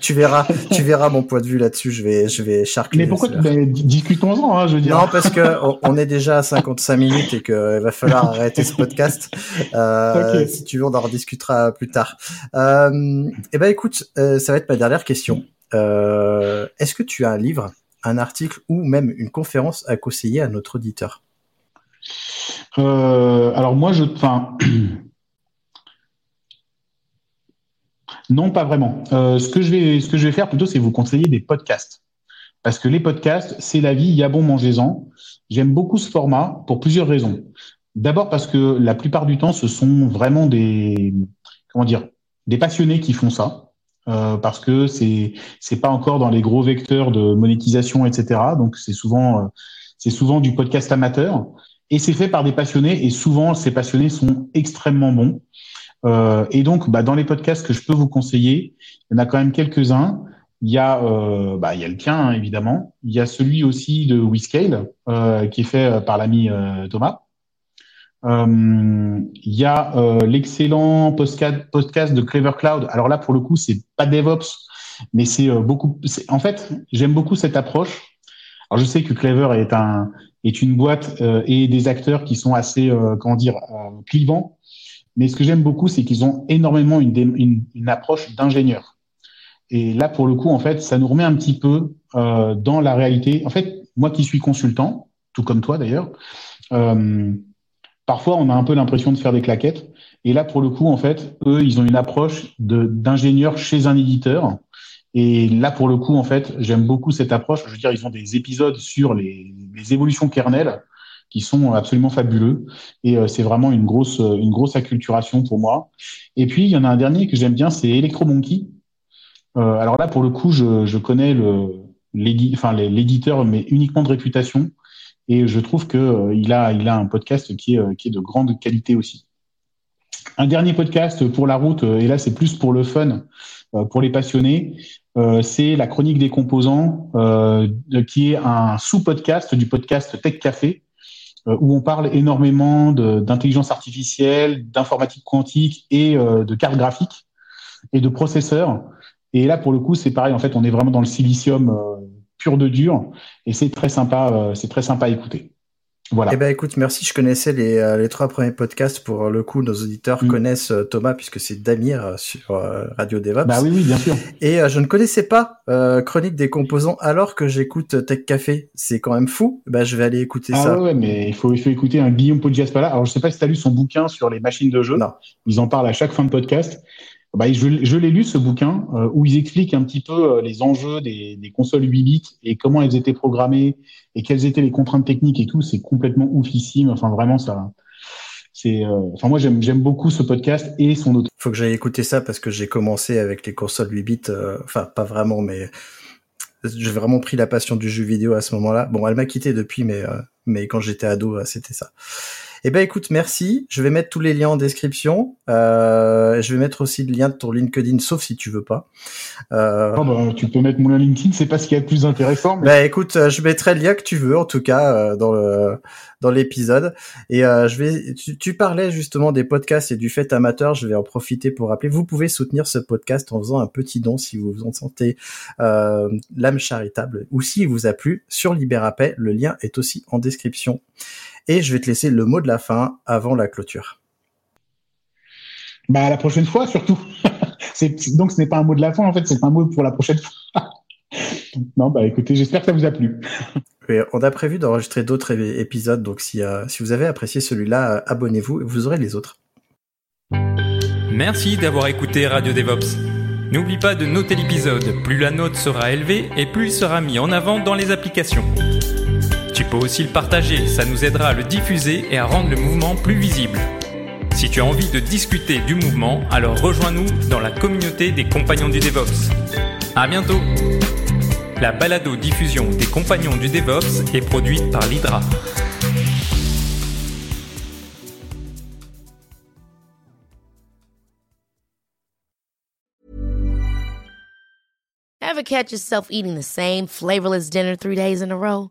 tu verras tu verras mon point de vue là-dessus je vais je vais charcler mais pourquoi discutons-en hein, je veux dire. Non parce que on, est déjà à 55 minutes et que il va falloir arrêter ce podcast. Euh, si tu veux on en rediscutera plus tard. Euh, et eh ben écoute euh, ça va être ma dernière question est-ce que tu as un livre un article ou même une conférence à conseiller à notre auditeur? Euh, Alors moi, je, (clears throat) non, pas vraiment. Euh, ce que je vais, faire plutôt, c'est vous conseiller des podcasts, parce que les podcasts, c'est la vie. Il y a bon, mangez-en. J'aime beaucoup ce format pour plusieurs raisons. D'abord parce que la plupart du temps, ce sont vraiment des passionnés qui font ça. Euh, parce que c'est c'est pas encore dans les gros vecteurs de monétisation, etc. Donc c'est souvent euh, c'est souvent du podcast amateur et c'est fait par des passionnés et souvent ces passionnés sont extrêmement bons. Euh, et donc bah, dans les podcasts que je peux vous conseiller, il y en a quand même quelques-uns. Il y a euh, bah, il y a le tien hein, évidemment. Il y a celui aussi de WeScale qui est fait par l'ami Thomas. Euh, il y a euh, l'excellent podcast de Clever Cloud. Alors là, pour le coup, c'est pas DevOps, mais c'est euh, beaucoup. En fait, j'aime beaucoup cette approche. Alors je sais que Clever est un est une boîte et des acteurs qui sont assez comment dire clivants, mais ce que j'aime beaucoup, c'est qu'ils ont énormément une, une, une approche d'ingénieur. Et là, pour le coup, en fait, ça nous remet un petit peu dans la réalité. En fait, moi qui suis consultant, tout comme toi d'ailleurs. Euh, Parfois, on a un peu l'impression de faire des claquettes. Et là, pour le coup, en fait, eux, ils ont une approche d'ingénieur chez un éditeur. Et là, pour le coup, en fait, j'aime beaucoup cette approche. Je veux dire, ils ont des épisodes sur les, évolutions kernel qui sont absolument fabuleux. Et euh, c'est vraiment une grosse, une grosse acculturation pour moi. Et puis, il y en a un dernier que j'aime bien, c'est Electromonkey. Euh, alors là, pour le coup, je, connais l'éditeur, mais uniquement de réputation. Et je trouve que euh, il a, il a un podcast qui est, euh, qui est de grande qualité aussi. Un dernier podcast pour la route, euh, et là c'est plus pour le fun, pour les passionnés, c'est la chronique des composants, qui est un sous-podcast du podcast Tech Café, où on parle énormément d'intelligence artificielle, d'informatique quantique et de cartes graphiques et de processeurs. Et là, pour le coup, c'est pareil. En fait, on est vraiment dans le silicium pur de dur et c'est très sympa, euh, c'est très sympa à écouter. Voilà. Eh ben écoute, merci. Je connaissais les, euh, les trois premiers podcasts. Pour le coup, nos auditeurs Mm. connaissent euh, Thomas puisque c'est Damir euh, sur euh, Radio DevOps. Bah oui, oui, bien sûr. Et euh, je ne connaissais pas euh, Chronique des composants alors que j'écoute Tech Café. C'est quand même fou. Bah je vais aller écouter Ah ça. ouais, ouais, mais il faut, il faut écouter un Guillaume Poggiaspala. Alors, je sais pas si tu as lu son bouquin sur les machines de jeu. Non. Ils en parlent à chaque fin de podcast. Bah, je je l'ai lu, ce bouquin, euh, où ils expliquent un petit peu euh, les enjeux des, des consoles 8 bits et comment elles étaient programmées et quelles étaient les contraintes techniques et tout. C'est complètement oufissime. Enfin, vraiment, ça. C'est, euh, enfin, moi, j'aime, beaucoup ce podcast et son auteur. Faut que j'aille écouter ça parce que j'ai commencé avec les consoles 8 bits. euh, Enfin, pas vraiment, mais j'ai vraiment pris la passion du jeu vidéo à ce moment-là. Bon, elle m'a quitté depuis, mais euh, mais quand j'étais ado, euh, c'était ça. Eh ben écoute, merci. Je vais mettre tous les liens en description. Euh, je vais mettre aussi le lien de ton LinkedIn, sauf si tu veux pas. Euh, Oh, bah, tu peux mettre mon lien LinkedIn, c'est pas ce qu'il y a de plus intéressant, mais Bah écoute, euh, je mettrai le lien que tu veux en tout cas euh, dans le dans l'épisode et euh, je vais tu, tu parlais justement des podcasts et du fait amateur, je vais en profiter pour rappeler vous pouvez soutenir ce podcast en faisant un petit don si vous vous en sentez euh, l'âme charitable ou s'il vous a plu sur Libérapay, le lien est aussi en description. Et je vais te laisser le mot de la fin avant la clôture. bah, la prochaine fois, surtout. (laughs) c'est, donc, ce n'est pas un mot de la fin, en fait, c'est un mot pour la prochaine fois. (laughs) non, bah, écoutez, j'espère que ça vous a plu. (laughs) Et on a prévu d'enregistrer d'autres épisodes, donc si, euh, si vous avez apprécié celui-là, euh, abonnez-vous et vous aurez les autres. Merci d'avoir écouté Radio DevOps. N'oublie pas de noter l'épisode, plus la note sera élevée et plus il sera mis en avant dans les applications. Peux aussi le partager, ça nous aidera à le diffuser et à rendre le mouvement plus visible. Si tu as envie de discuter du mouvement, alors rejoins-nous dans la communauté des compagnons du DevOps. À bientôt La balado-diffusion des compagnons du DevOps est produite par l'Hydra. Ever catch yourself eating the same flavorless dinner three days in a row?